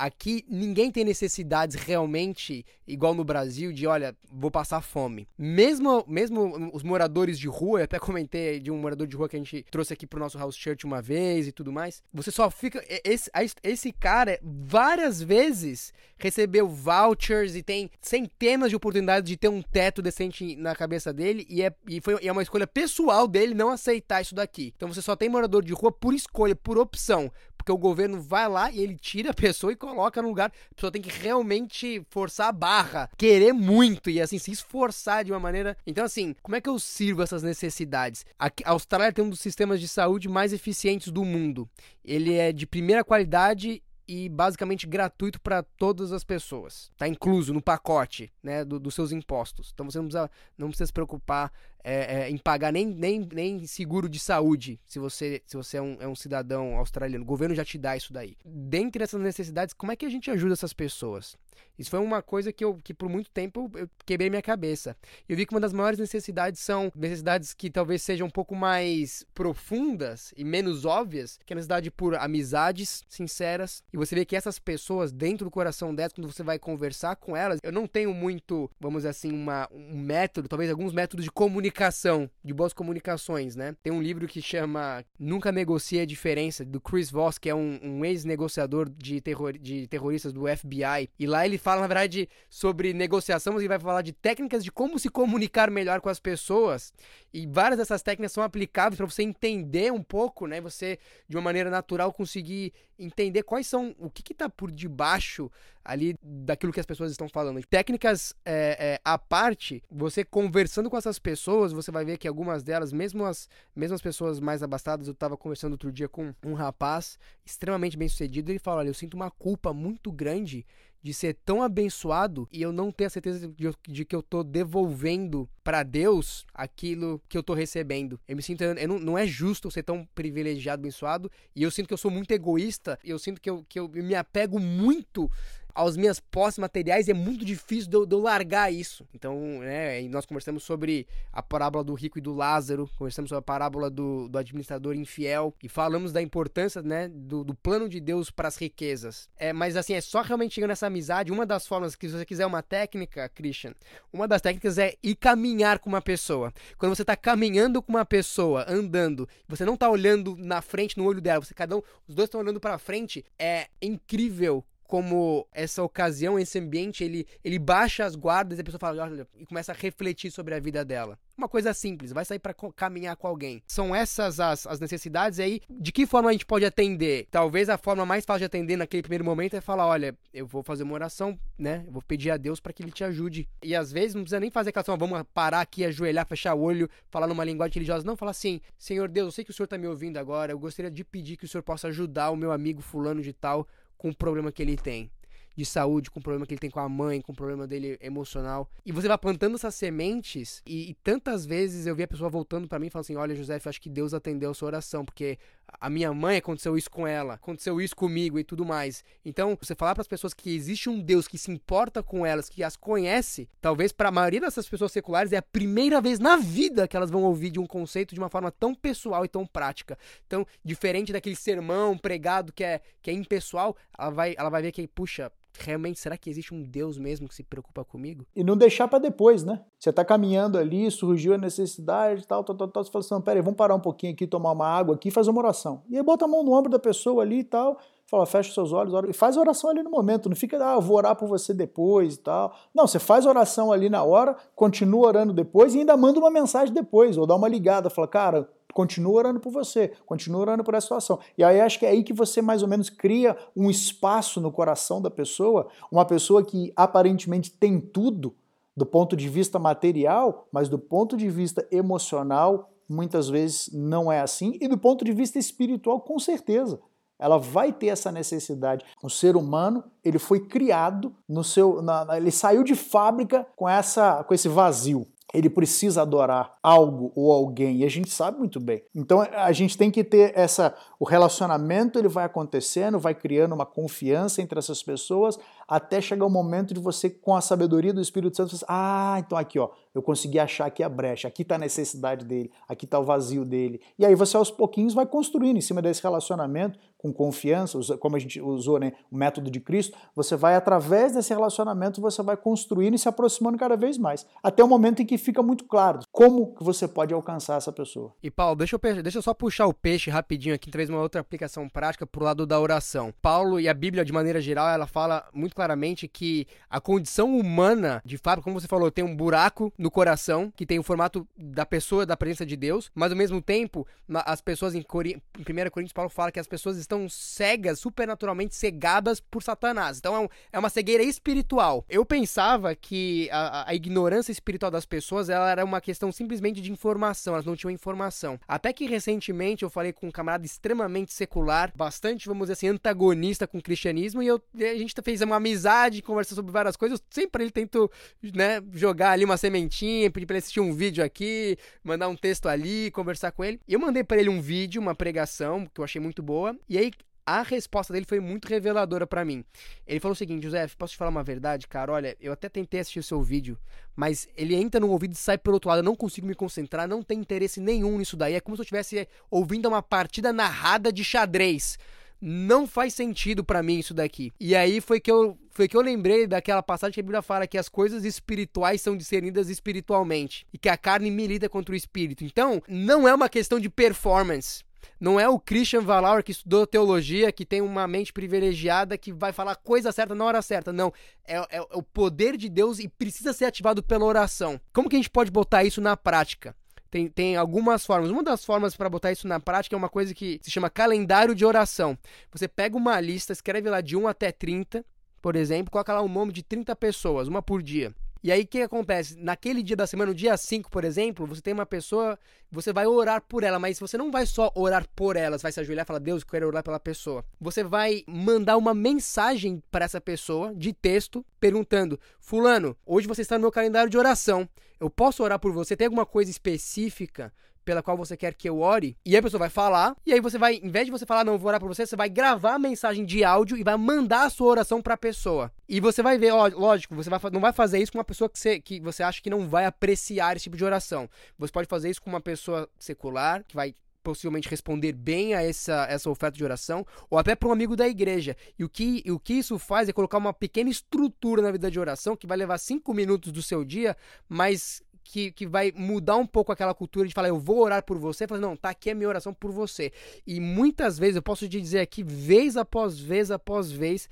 Speaker 6: Aqui ninguém tem necessidades realmente igual no Brasil de, olha, vou passar fome. Mesmo, mesmo os moradores de rua, eu até comentei de um morador de rua que a gente trouxe aqui pro nosso house church uma vez e tudo mais. Você só fica esse, esse cara várias vezes recebeu vouchers e tem centenas de oportunidades de ter um teto decente na cabeça dele e é, e foi, e é uma escolha pessoal dele não aceitar isso daqui. Então você só tem morador de rua por escolha, por opção, porque o governo vai lá e ele tira a pessoa e coloca no lugar. A pessoa tem que realmente forçar a barra, querer muito e assim se esforçar de uma maneira. Então, assim, como é que eu sirvo essas necessidades? A Austrália tem um dos sistemas de saúde mais eficientes do mundo. Ele é de primeira qualidade e basicamente gratuito para todas as pessoas. Está incluso no pacote né, do, dos seus impostos. Então você não precisa, não precisa se preocupar é, é, em pagar nem, nem, nem seguro de saúde se você, se você é, um, é um cidadão australiano. O governo já te dá isso daí. Dentre essas necessidades, como é que a gente ajuda essas pessoas? Isso foi uma coisa que, eu, que por muito tempo eu quebrei minha cabeça. Eu vi que uma das maiores necessidades são necessidades que talvez sejam um pouco mais profundas e menos óbvias, que é a necessidade por amizades sinceras. E você vê que essas pessoas, dentro do coração delas, quando você vai conversar com elas, eu não tenho muito, vamos dizer assim, uma, um método, talvez alguns métodos de comunicação, de boas comunicações, né? Tem um livro que chama Nunca Negocie a Diferença, do Chris Voss, que é um, um ex-negociador de, terror, de terroristas do FBI. E lá ele fala, na verdade, sobre negociação, mas ele vai falar de técnicas de como se comunicar melhor com as pessoas. E várias dessas técnicas são aplicáveis para você entender um pouco, né? Você, de uma maneira natural, conseguir entender quais são, o que está por debaixo ali daquilo que as pessoas estão falando. Técnicas é, é, à parte, você conversando com essas pessoas, você vai ver que algumas delas, mesmo as, mesmo as pessoas mais abastadas, eu estava conversando outro dia com um rapaz extremamente bem sucedido, ele fala, olha, eu sinto uma culpa muito grande de ser tão abençoado e eu não ter a certeza de, de que eu tô devolvendo para Deus aquilo que eu tô recebendo. Eu me sinto. Eu não, não é justo ser tão privilegiado, abençoado, e eu sinto que eu sou muito egoísta, e eu sinto que eu, que eu me apego muito aos minhas posses materiais é muito difícil de eu, de eu, largar isso. Então, né, nós conversamos sobre a parábola do rico e do Lázaro, conversamos sobre a parábola do, do administrador infiel e falamos da importância, né, do, do plano de Deus para as riquezas. É, mas assim, é só realmente chegando nessa amizade, uma das formas que se você quiser uma técnica, Christian, uma das técnicas é ir caminhar com uma pessoa. Quando você está caminhando com uma pessoa, andando, você não está olhando na frente, no olho dela, você cada um, os dois estão olhando para frente, é incrível como essa ocasião, esse ambiente, ele, ele baixa as guardas e a pessoa fala, olha, e começa a refletir sobre a vida dela. Uma coisa simples, vai sair para caminhar com alguém. São essas as, as necessidades aí, de que forma a gente pode atender? Talvez a forma mais fácil de atender naquele primeiro momento é falar, olha, eu vou fazer uma oração, né? Eu vou pedir a Deus para que ele te ajude. E às vezes não precisa nem fazer aquela vamos parar aqui, ajoelhar, fechar o olho, falar numa linguagem religiosa, não, falar assim, Senhor Deus, eu sei que o Senhor está me ouvindo agora, eu gostaria de pedir que o Senhor possa ajudar o meu amigo fulano de tal com o problema que ele tem de saúde, com o problema que ele tem com a mãe, com o problema dele emocional. E você vai plantando essas sementes e, e tantas vezes eu vi a pessoa voltando para mim e falando assim: "Olha, José, eu acho que Deus atendeu a sua oração, porque a minha mãe aconteceu isso com ela, aconteceu isso comigo e tudo mais". Então, você falar para as pessoas que existe um Deus que se importa com elas, que as conhece, talvez para a maioria dessas pessoas seculares é a primeira vez na vida que elas vão ouvir de um conceito de uma forma tão pessoal e tão prática. Então, diferente daquele sermão pregado que é que é impessoal, ela vai ela vai ver que puxa, realmente, será que existe um Deus mesmo que se preocupa comigo?
Speaker 1: E não deixar para depois, né? Você tá caminhando ali, surgiu a necessidade, tal, tal, tal, tal. Você fala assim, peraí, vamos parar um pouquinho aqui, tomar uma água aqui, faz uma oração. E aí bota a mão no ombro da pessoa ali e tal, fala, fecha seus olhos, ora, e faz a oração ali no momento. Não fica, ah, eu vou orar por você depois e tal. Não, você faz oração ali na hora, continua orando depois e ainda manda uma mensagem depois, ou dá uma ligada, fala, cara, continua orando por você, continua orando por essa situação. E aí acho que é aí que você mais ou menos cria um espaço no coração da pessoa, uma pessoa que aparentemente tem tudo do ponto de vista material, mas do ponto de vista emocional, muitas vezes não é assim, e do ponto de vista espiritual, com certeza. Ela vai ter essa necessidade. O ser humano, ele foi criado no seu, na, ele saiu de fábrica com essa, com esse vazio ele precisa adorar algo ou alguém, e a gente sabe muito bem. Então a gente tem que ter essa o relacionamento, ele vai acontecendo, vai criando uma confiança entre essas pessoas, até chegar o momento de você com a sabedoria do Espírito Santo, você, ah, então aqui, ó, eu consegui achar aqui a brecha, aqui está a necessidade dele, aqui está o vazio dele. E aí você aos pouquinhos vai construindo em cima desse relacionamento, com confiança, como a gente usou né, o método de Cristo, você vai através desse relacionamento, você vai construindo e se aproximando cada vez mais, até o momento em que fica muito claro como que você pode alcançar essa pessoa.
Speaker 6: E Paulo, deixa eu, deixa eu só puxar o peixe rapidinho aqui, talvez uma outra aplicação prática pro lado da oração. Paulo e a Bíblia, de maneira geral, ela fala muito claramente que a condição humana, de fato, como você falou, tem um buraco no coração, que tem o formato da pessoa, da presença de Deus, mas ao mesmo tempo, as pessoas em, Cori... em 1 Coríntios, Paulo fala que as pessoas estão cegas, supernaturalmente cegadas por Satanás. Então é, um, é uma cegueira espiritual. Eu pensava que a, a, ignorância espiritual das pessoas ela era uma questão simplesmente de informação, elas não tinham informação. Até que recentemente eu falei com um camarada extremamente secular, bastante, vamos dizer assim, antagonista com o cristianismo, e eu, a gente fez uma amizade, conversou sobre várias coisas. Sempre ele tentou né, jogar ali uma sementinha, pedir pra ele assistir um vídeo aqui, mandar um texto ali, conversar com ele. E eu mandei para ele um vídeo, uma pregação, que eu achei muito boa. E aí a resposta dele foi muito reveladora para mim. Ele falou o seguinte, José, posso te falar uma verdade, cara? Olha, eu até tentei assistir o seu vídeo, mas ele entra no ouvido e sai pelo outro lado. Eu não consigo me concentrar, não tem interesse nenhum nisso daí. É como se eu estivesse ouvindo uma partida narrada de xadrez. Não faz sentido para mim isso daqui. E aí foi que eu foi que eu lembrei daquela passagem que a Bíblia fala que as coisas espirituais são discernidas espiritualmente e que a carne milita contra o espírito. Então, não é uma questão de performance não é o Christian Valauer que estudou teologia, que tem uma mente privilegiada, que vai falar a coisa certa na hora certa. Não. É, é, o poder de Deus e precisa ser ativado pela oração. Como que a gente pode botar isso na prática? Tem, tem algumas formas. Uma das formas para botar isso na prática é uma coisa que se chama calendário de oração. Você pega uma lista, escreve lá de 1 até 30, por exemplo, coloca lá o nome de 30 pessoas, uma por dia. E aí o que acontece? Naquele dia da semana, no dia 5, por exemplo, você tem uma pessoa, você vai orar por ela, mas você não vai só orar por ela, você vai se ajoelhar e falar, Deus, eu quero orar pela pessoa. Você vai mandar uma mensagem para essa pessoa de texto perguntando: "Fulano, hoje você está no meu calendário de oração. Eu posso orar por você? Tem alguma coisa específica pela qual você quer que eu ore, e aí a pessoa vai falar, e aí você vai, em vez de você falar, não, vou orar por você, você vai gravar a mensagem de áudio e vai mandar a sua oração pra pessoa. E você vai ver, ó, lógico, você vai, não vai fazer isso com uma pessoa que você, que você acha que não vai apreciar esse tipo de oração. Você pode fazer isso com uma pessoa secular, que vai possivelmente responder bem a essa, essa oferta de oração, ou até para um amigo da igreja. E o que, o que isso faz é colocar uma pequena estrutura na vida de oração que vai levar cinco minutos do seu dia, mas que, que vai mudar um pouco aquela cultura de falar, eu vou orar por você, falar, não, tá aqui a minha oração por você. E muitas vezes, eu posso te dizer aqui, vez após vez após vez,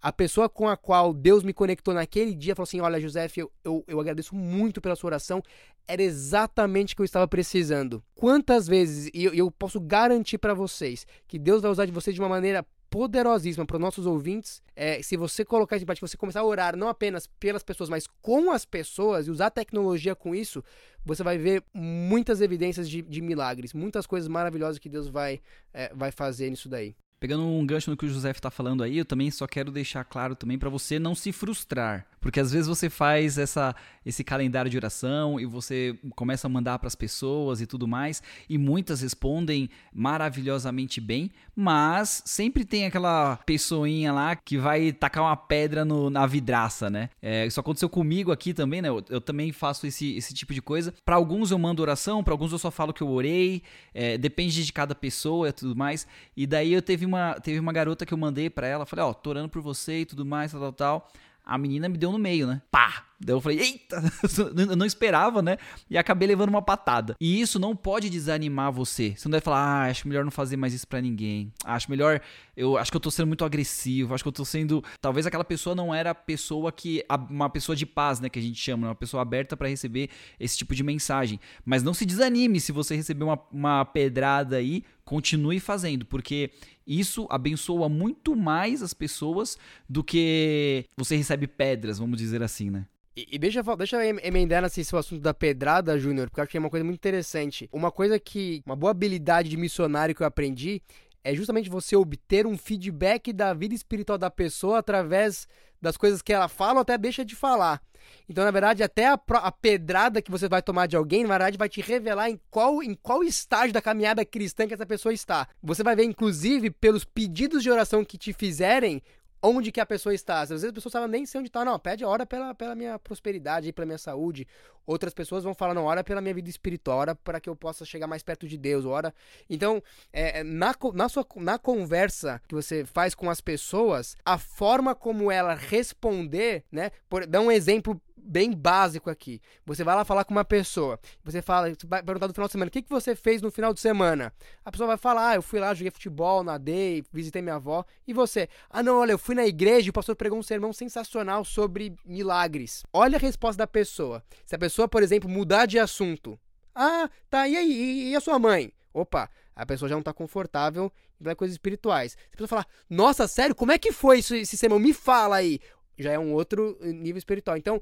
Speaker 6: a pessoa com a qual Deus me conectou naquele dia falou assim: Olha, José, eu, eu, eu agradeço muito pela sua oração, era exatamente o que eu estava precisando. Quantas vezes, e eu, eu posso garantir para vocês, que Deus vai usar de vocês de uma maneira poderosíssima para os nossos ouvintes. É, se você colocar isso em prática, você começar a orar não apenas pelas pessoas, mas com as pessoas e usar tecnologia com isso, você vai ver muitas evidências de, de milagres, muitas coisas maravilhosas que Deus vai, é, vai fazer nisso daí.
Speaker 4: Pegando um gancho no que o José está falando aí, eu também só quero deixar claro também para você não se frustrar. Porque às vezes você faz essa, esse calendário de oração e você começa a mandar para as pessoas e tudo mais, e muitas respondem maravilhosamente bem, mas sempre tem aquela pessoinha lá que vai tacar uma pedra no, na vidraça, né? É, isso aconteceu comigo aqui também, né? Eu, eu também faço esse, esse tipo de coisa. Para alguns eu mando oração, para alguns eu só falo que eu orei, é, depende de cada pessoa e tudo mais. E daí eu teve uma, teve uma garota que eu mandei pra ela, falei, ó, tô orando por você e tudo mais, tal, tal, tal. A menina me deu no meio, né? Pá! Daí eu falei, eita! Eu não esperava, né? E acabei levando uma patada. E isso não pode desanimar você. Você não deve falar, ah, acho melhor não fazer mais isso pra ninguém. Acho melhor. Eu acho que eu tô sendo muito agressivo. Acho que eu tô sendo. Talvez aquela pessoa não era a pessoa que. Uma pessoa de paz, né? Que a gente chama, né? Uma pessoa aberta para receber esse tipo de mensagem. Mas não se desanime se você receber uma, uma pedrada aí. Continue fazendo, porque isso abençoa muito mais as pessoas do que você recebe pedras, vamos dizer assim, né?
Speaker 6: E, deixa, deixa eu emendar nesse seu assunto da pedrada, Júnior, porque eu acho que é uma coisa muito interessante. Uma coisa que. Uma boa habilidade de missionário que eu aprendi é justamente você obter um feedback da vida espiritual da pessoa através das coisas que ela fala ou até deixa de falar. Então, na verdade, até a, a, pedrada que você vai tomar de alguém, na verdade, vai te revelar em qual, em qual estágio da caminhada cristã que essa pessoa está. Você vai ver, inclusive, pelos pedidos de oração que te fizerem, onde que a pessoa está. Às vezes a pessoa sabe nem sei onde está, não, pede hora pela, pela minha prosperidade, pela minha saúde. Outras pessoas vão falar, não, ora pela minha vida espiritual, ora para que eu possa chegar mais perto de Deus, ora... Então, é, é, na, na, sua, na conversa que você faz com as pessoas, a forma como ela responder, né, por, dá um exemplo bem básico aqui. Você vai lá falar com uma pessoa, você fala, você vai perguntar do final de semana, o que, que você fez no final de semana? A pessoa vai falar, ah, eu fui lá, joguei futebol, nadei, visitei minha avó. E você? Ah, não, olha, eu fui na igreja e o pastor pregou um sermão sensacional sobre milagres. Olha a resposta da pessoa. Se a pessoa, por exemplo, mudar de assunto. Ah, tá, e aí? E a sua mãe? Opa, a pessoa já não tá confortável em coisas espirituais. Se a pessoa falar, nossa, sério, como é que foi isso, esse sermão? Me fala aí. Já é um outro nível espiritual. Então,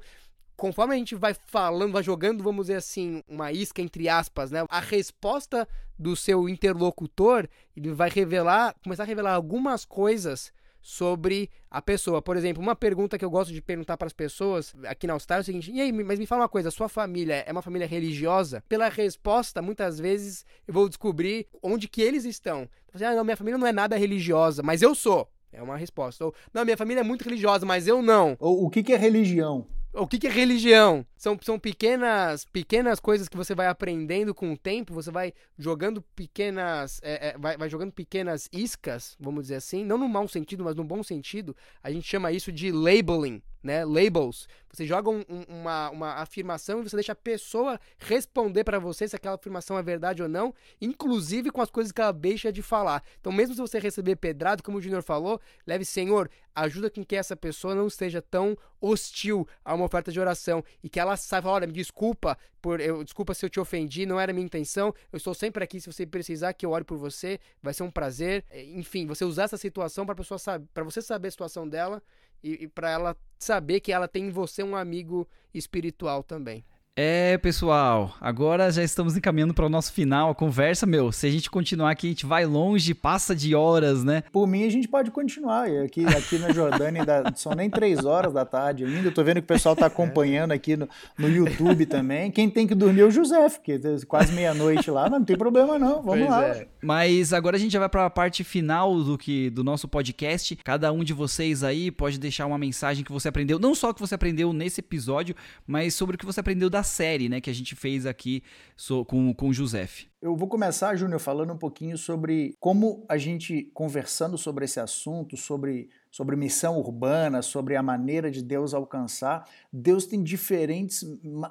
Speaker 6: conforme a gente vai falando, vai jogando, vamos dizer assim, uma isca entre aspas, né? A resposta do seu interlocutor, ele vai revelar, começar a revelar algumas coisas sobre a pessoa. Por exemplo, uma pergunta que eu gosto de perguntar para as pessoas aqui na Austrália é o seguinte: "E aí, mas me fala uma coisa, sua família é uma família religiosa?" Pela resposta, muitas vezes eu vou descobrir onde que eles estão. Assim, ah, não, minha família não é nada religiosa, mas eu sou. É uma resposta. Ou, não, minha família é muito religiosa, mas eu não.
Speaker 1: O que, que é religião?
Speaker 6: O que, que é religião? São, são pequenas pequenas coisas que você vai aprendendo com o tempo, você vai jogando pequenas. É, é, vai, vai jogando pequenas iscas, vamos dizer assim, não no mau sentido, mas no bom sentido. A gente chama isso de labeling né, labels. Você joga um, um, uma, uma afirmação e você deixa a pessoa responder para você se aquela afirmação é verdade ou não, inclusive com as coisas que ela deixa de falar. Então, mesmo se você receber pedrado, como o Junior falou, leve, Senhor, ajuda com que essa pessoa não esteja tão hostil a uma oferta de oração e que ela saiba, olha, me desculpa por eu, desculpa se eu te ofendi, não era minha intenção. Eu estou sempre aqui se você precisar que eu ore por você, vai ser um prazer. Enfim, você usar essa situação para pessoa para você saber a situação dela e, e para ela saber que ela tem em você um amigo espiritual também.
Speaker 4: É, pessoal, agora já estamos encaminhando para o nosso final. A conversa, meu, se a gente continuar aqui, a gente vai longe, passa de horas, né?
Speaker 1: Por mim, a gente pode continuar. Aqui, aqui na Jordânia ainda são nem três horas da tarde ainda. Eu tô vendo que o pessoal tá acompanhando aqui no, no YouTube também. Quem tem que dormir é o José, porque é quase meia-noite lá, mas não tem problema não. Vamos pois lá. É.
Speaker 4: Mas agora a gente já vai para a parte final do que do nosso podcast. Cada um de vocês aí pode deixar uma mensagem que você aprendeu, não só que você aprendeu nesse episódio, mas sobre o que você aprendeu da série, né, que a gente fez aqui so, com, com o Josef.
Speaker 1: Eu vou começar, Júnior, falando um pouquinho sobre como a gente, conversando sobre esse assunto, sobre, sobre missão urbana, sobre a maneira de Deus alcançar, Deus tem diferentes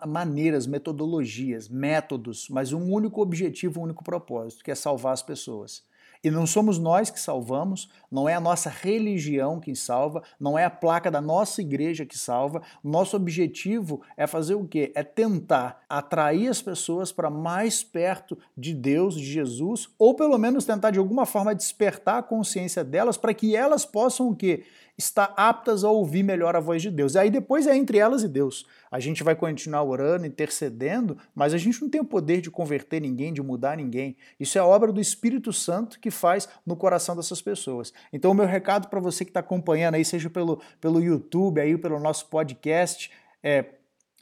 Speaker 1: maneiras, metodologias, métodos, mas um único objetivo, um único propósito, que é salvar as pessoas. E não somos nós que salvamos, não é a nossa religião que salva, não é a placa da nossa igreja que salva. Nosso objetivo é fazer o quê? É tentar atrair as pessoas para mais perto de Deus, de Jesus, ou pelo menos tentar de alguma forma despertar a consciência delas para que elas possam o quê? Estar aptas a ouvir melhor a voz de Deus. E aí depois é entre elas e Deus. A gente vai continuar orando, intercedendo, mas a gente não tem o poder de converter ninguém, de mudar ninguém. Isso é obra do Espírito Santo que faz no coração dessas pessoas. Então, o meu recado para você que está acompanhando aí, seja pelo, pelo YouTube, aí, pelo nosso podcast, é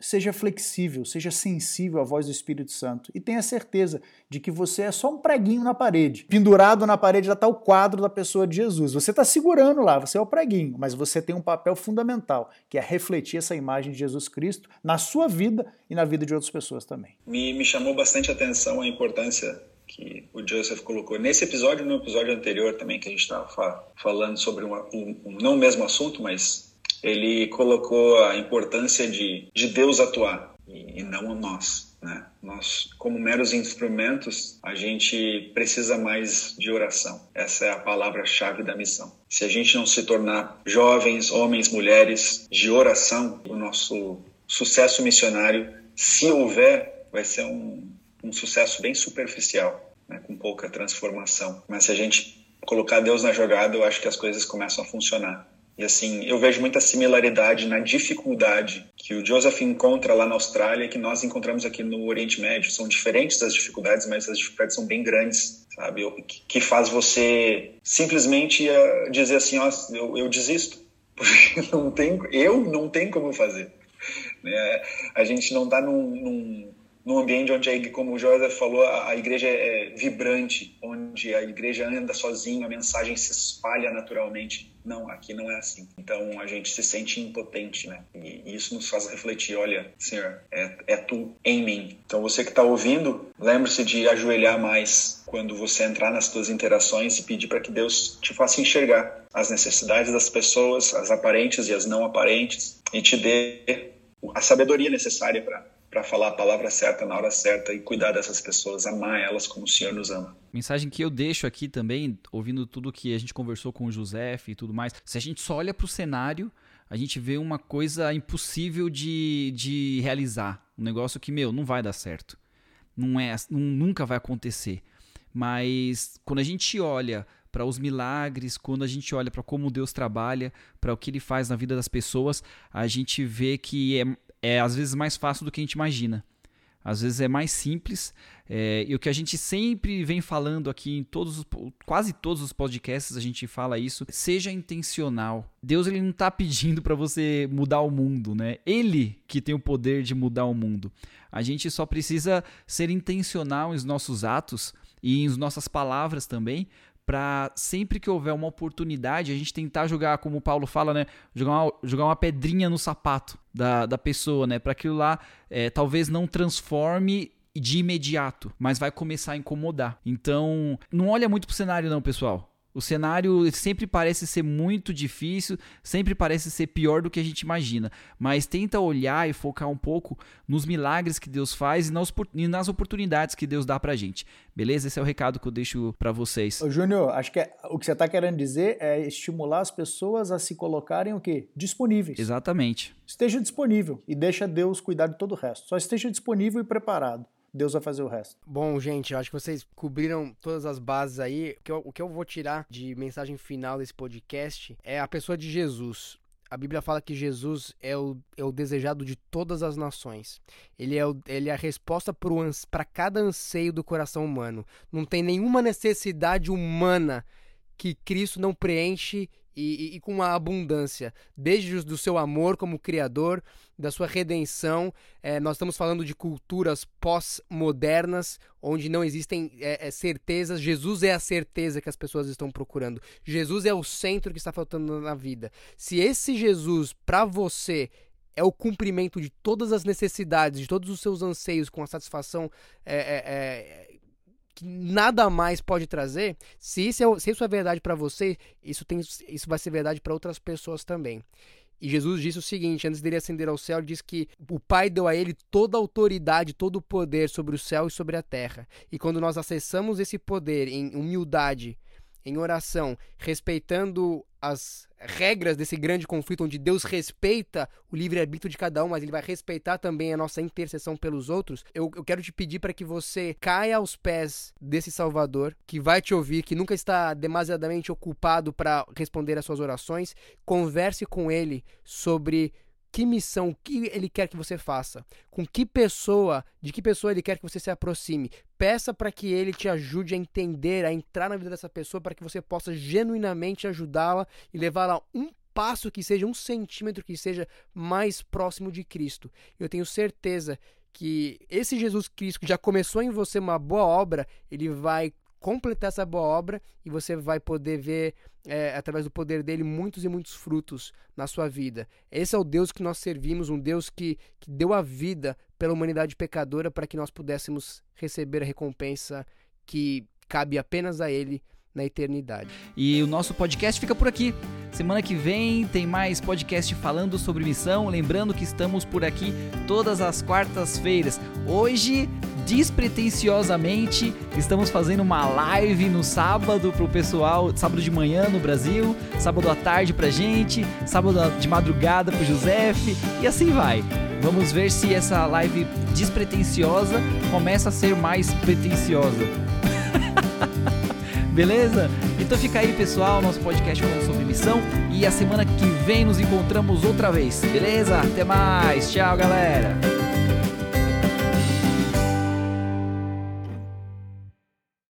Speaker 1: seja flexível, seja sensível à voz do Espírito Santo e tenha certeza de que você é só um preguinho na parede. Pendurado na parede já está o quadro da pessoa de Jesus. Você está segurando lá, você é o preguinho, mas você tem um papel fundamental, que é refletir essa imagem de Jesus Cristo na sua vida e na vida de outras pessoas também.
Speaker 5: Me, me chamou bastante atenção a importância que o Joseph colocou nesse episódio, no episódio anterior também que a gente estava fa falando sobre uma, um, um, não o mesmo assunto, mas ele colocou a importância de, de Deus atuar e, e não nós. Né? Nós, como meros instrumentos, a gente precisa mais de oração. Essa é a palavra-chave da missão. Se a gente não se tornar jovens, homens, mulheres de oração, o nosso sucesso missionário, se houver, vai ser um, um sucesso bem superficial, né? com pouca transformação. Mas se a gente colocar Deus na jogada, eu acho que as coisas começam a funcionar. E assim, eu vejo muita similaridade na dificuldade que o Joseph encontra lá na Austrália e que nós encontramos aqui no Oriente Médio. São diferentes as dificuldades, mas as dificuldades são bem grandes, sabe? Que faz você simplesmente eh, dizer assim, ó, eu, eu desisto, porque não tem, eu não tenho como fazer. Né? A gente não está num, num num ambiente onde, como o Joseph falou, a, igreja é vibrante, onde a igreja anda sozinha, a mensagem se espalha naturalmente. Não, aqui não é assim. Então a gente se sente impotente, né? E isso nos faz refletir: olha, Senhor, é, é tu em mim. Então você que está ouvindo, lembre-se de ajoelhar mais quando você entrar nas suas interações e pedir para que Deus te faça enxergar as necessidades das pessoas, as aparentes e as não aparentes, e te dê a sabedoria necessária para para falar a palavra certa na hora certa e cuidar dessas pessoas, amar elas como o Senhor nos ama.
Speaker 4: Mensagem que eu deixo aqui também, ouvindo tudo que a gente conversou com o José e tudo mais. Se a gente só olha para o cenário, a gente vê uma coisa impossível de, de realizar. Um negócio que, meu, não vai dar certo. Não é, nunca vai acontecer. Mas quando a gente olha para os milagres, quando a gente olha para como Deus trabalha, para o que ele faz na vida das pessoas, a gente vê que é, é às vezes mais fácil do que a gente imagina. Às vezes é mais simples. É, e o que a gente sempre vem falando aqui em todos, quase todos os podcasts, a gente fala isso. Seja intencional. Deus ele não está pedindo para você mudar o mundo, né? Ele que tem o poder de mudar o mundo. A gente só precisa ser intencional nos nossos atos e em nossas palavras também, para sempre que houver uma oportunidade, a gente tentar jogar, como o Paulo fala, né? Jogar uma, jogar uma pedrinha no sapato da, da pessoa, né? Para aquilo lá é, talvez não transforme de imediato, mas vai começar a incomodar. Então, não olha muito pro cenário, não, pessoal. O cenário sempre parece ser muito difícil, sempre parece ser pior do que a gente imagina. Mas tenta olhar e focar um pouco nos milagres que Deus faz e nas oportunidades que Deus dá pra gente. Beleza? Esse é o recado que eu deixo para vocês.
Speaker 1: Ô, Júnior, acho que é, o que você está querendo dizer é estimular as pessoas a se colocarem o quê? Disponíveis.
Speaker 4: Exatamente.
Speaker 1: Esteja disponível e deixa Deus cuidar de todo o resto. Só esteja disponível e preparado. Deus vai fazer o resto.
Speaker 6: Bom, gente, eu acho que vocês cobriram todas as bases aí. O que eu, o que eu vou tirar de mensagem final desse podcast é a pessoa de Jesus. A Bíblia fala que Jesus é o, é o desejado de todas as nações. Ele é, o, ele é a resposta para cada anseio do coração humano. Não tem nenhuma necessidade humana que Cristo não preenche e, e, com uma abundância, desde do seu amor como Criador, da sua redenção. É, nós estamos falando de culturas pós-modernas, onde não existem é, é, certezas. Jesus é a certeza que as pessoas estão procurando. Jesus é o centro que está faltando na vida. Se esse Jesus, para você, é o cumprimento de todas as necessidades, de todos os seus anseios, com a satisfação é, é, é que nada mais pode trazer, se isso é, se isso é verdade para você, isso, tem, isso vai ser verdade para outras pessoas também. E Jesus disse o seguinte: antes dele ascender ao céu, ele disse que o Pai deu a ele toda a autoridade, todo o poder sobre o céu e sobre a terra. E quando nós acessamos esse poder em humildade, em oração, respeitando as regras desse grande conflito, onde Deus respeita o livre-arbítrio de cada um, mas Ele vai respeitar também a nossa intercessão pelos outros, eu, eu quero te pedir para que você caia aos pés desse Salvador, que vai te ouvir, que nunca está demasiadamente ocupado para responder às suas orações, converse com Ele sobre que missão, o que ele quer que você faça, com que pessoa, de que pessoa ele quer que você se aproxime. Peça para que ele te ajude a entender, a entrar na vida dessa pessoa, para que você possa genuinamente ajudá-la e levá-la um passo que seja, um centímetro que seja mais próximo de Cristo. Eu tenho certeza que esse Jesus Cristo que já começou em você uma boa obra, ele vai completar essa boa obra e você vai poder ver, é, através do poder dele, muitos e muitos frutos na sua vida. Esse é o Deus que nós servimos, um Deus que, que deu a vida pela humanidade pecadora para que nós pudéssemos receber a recompensa que cabe apenas a Ele na eternidade.
Speaker 4: E o nosso podcast fica por aqui. Semana que vem tem mais podcast falando sobre missão. Lembrando que estamos por aqui todas as quartas-feiras. Hoje, despretensiosamente, estamos fazendo uma live no sábado pro pessoal, sábado de manhã no Brasil, sábado à tarde pra gente, sábado de madrugada pro José e assim vai. Vamos ver se essa live despretensiosa começa a ser mais pretensiosa. Beleza? Então fica aí, pessoal, nosso podcast falando sobre missão. E a semana que vem nos encontramos outra vez. Beleza? Até mais. Tchau, galera.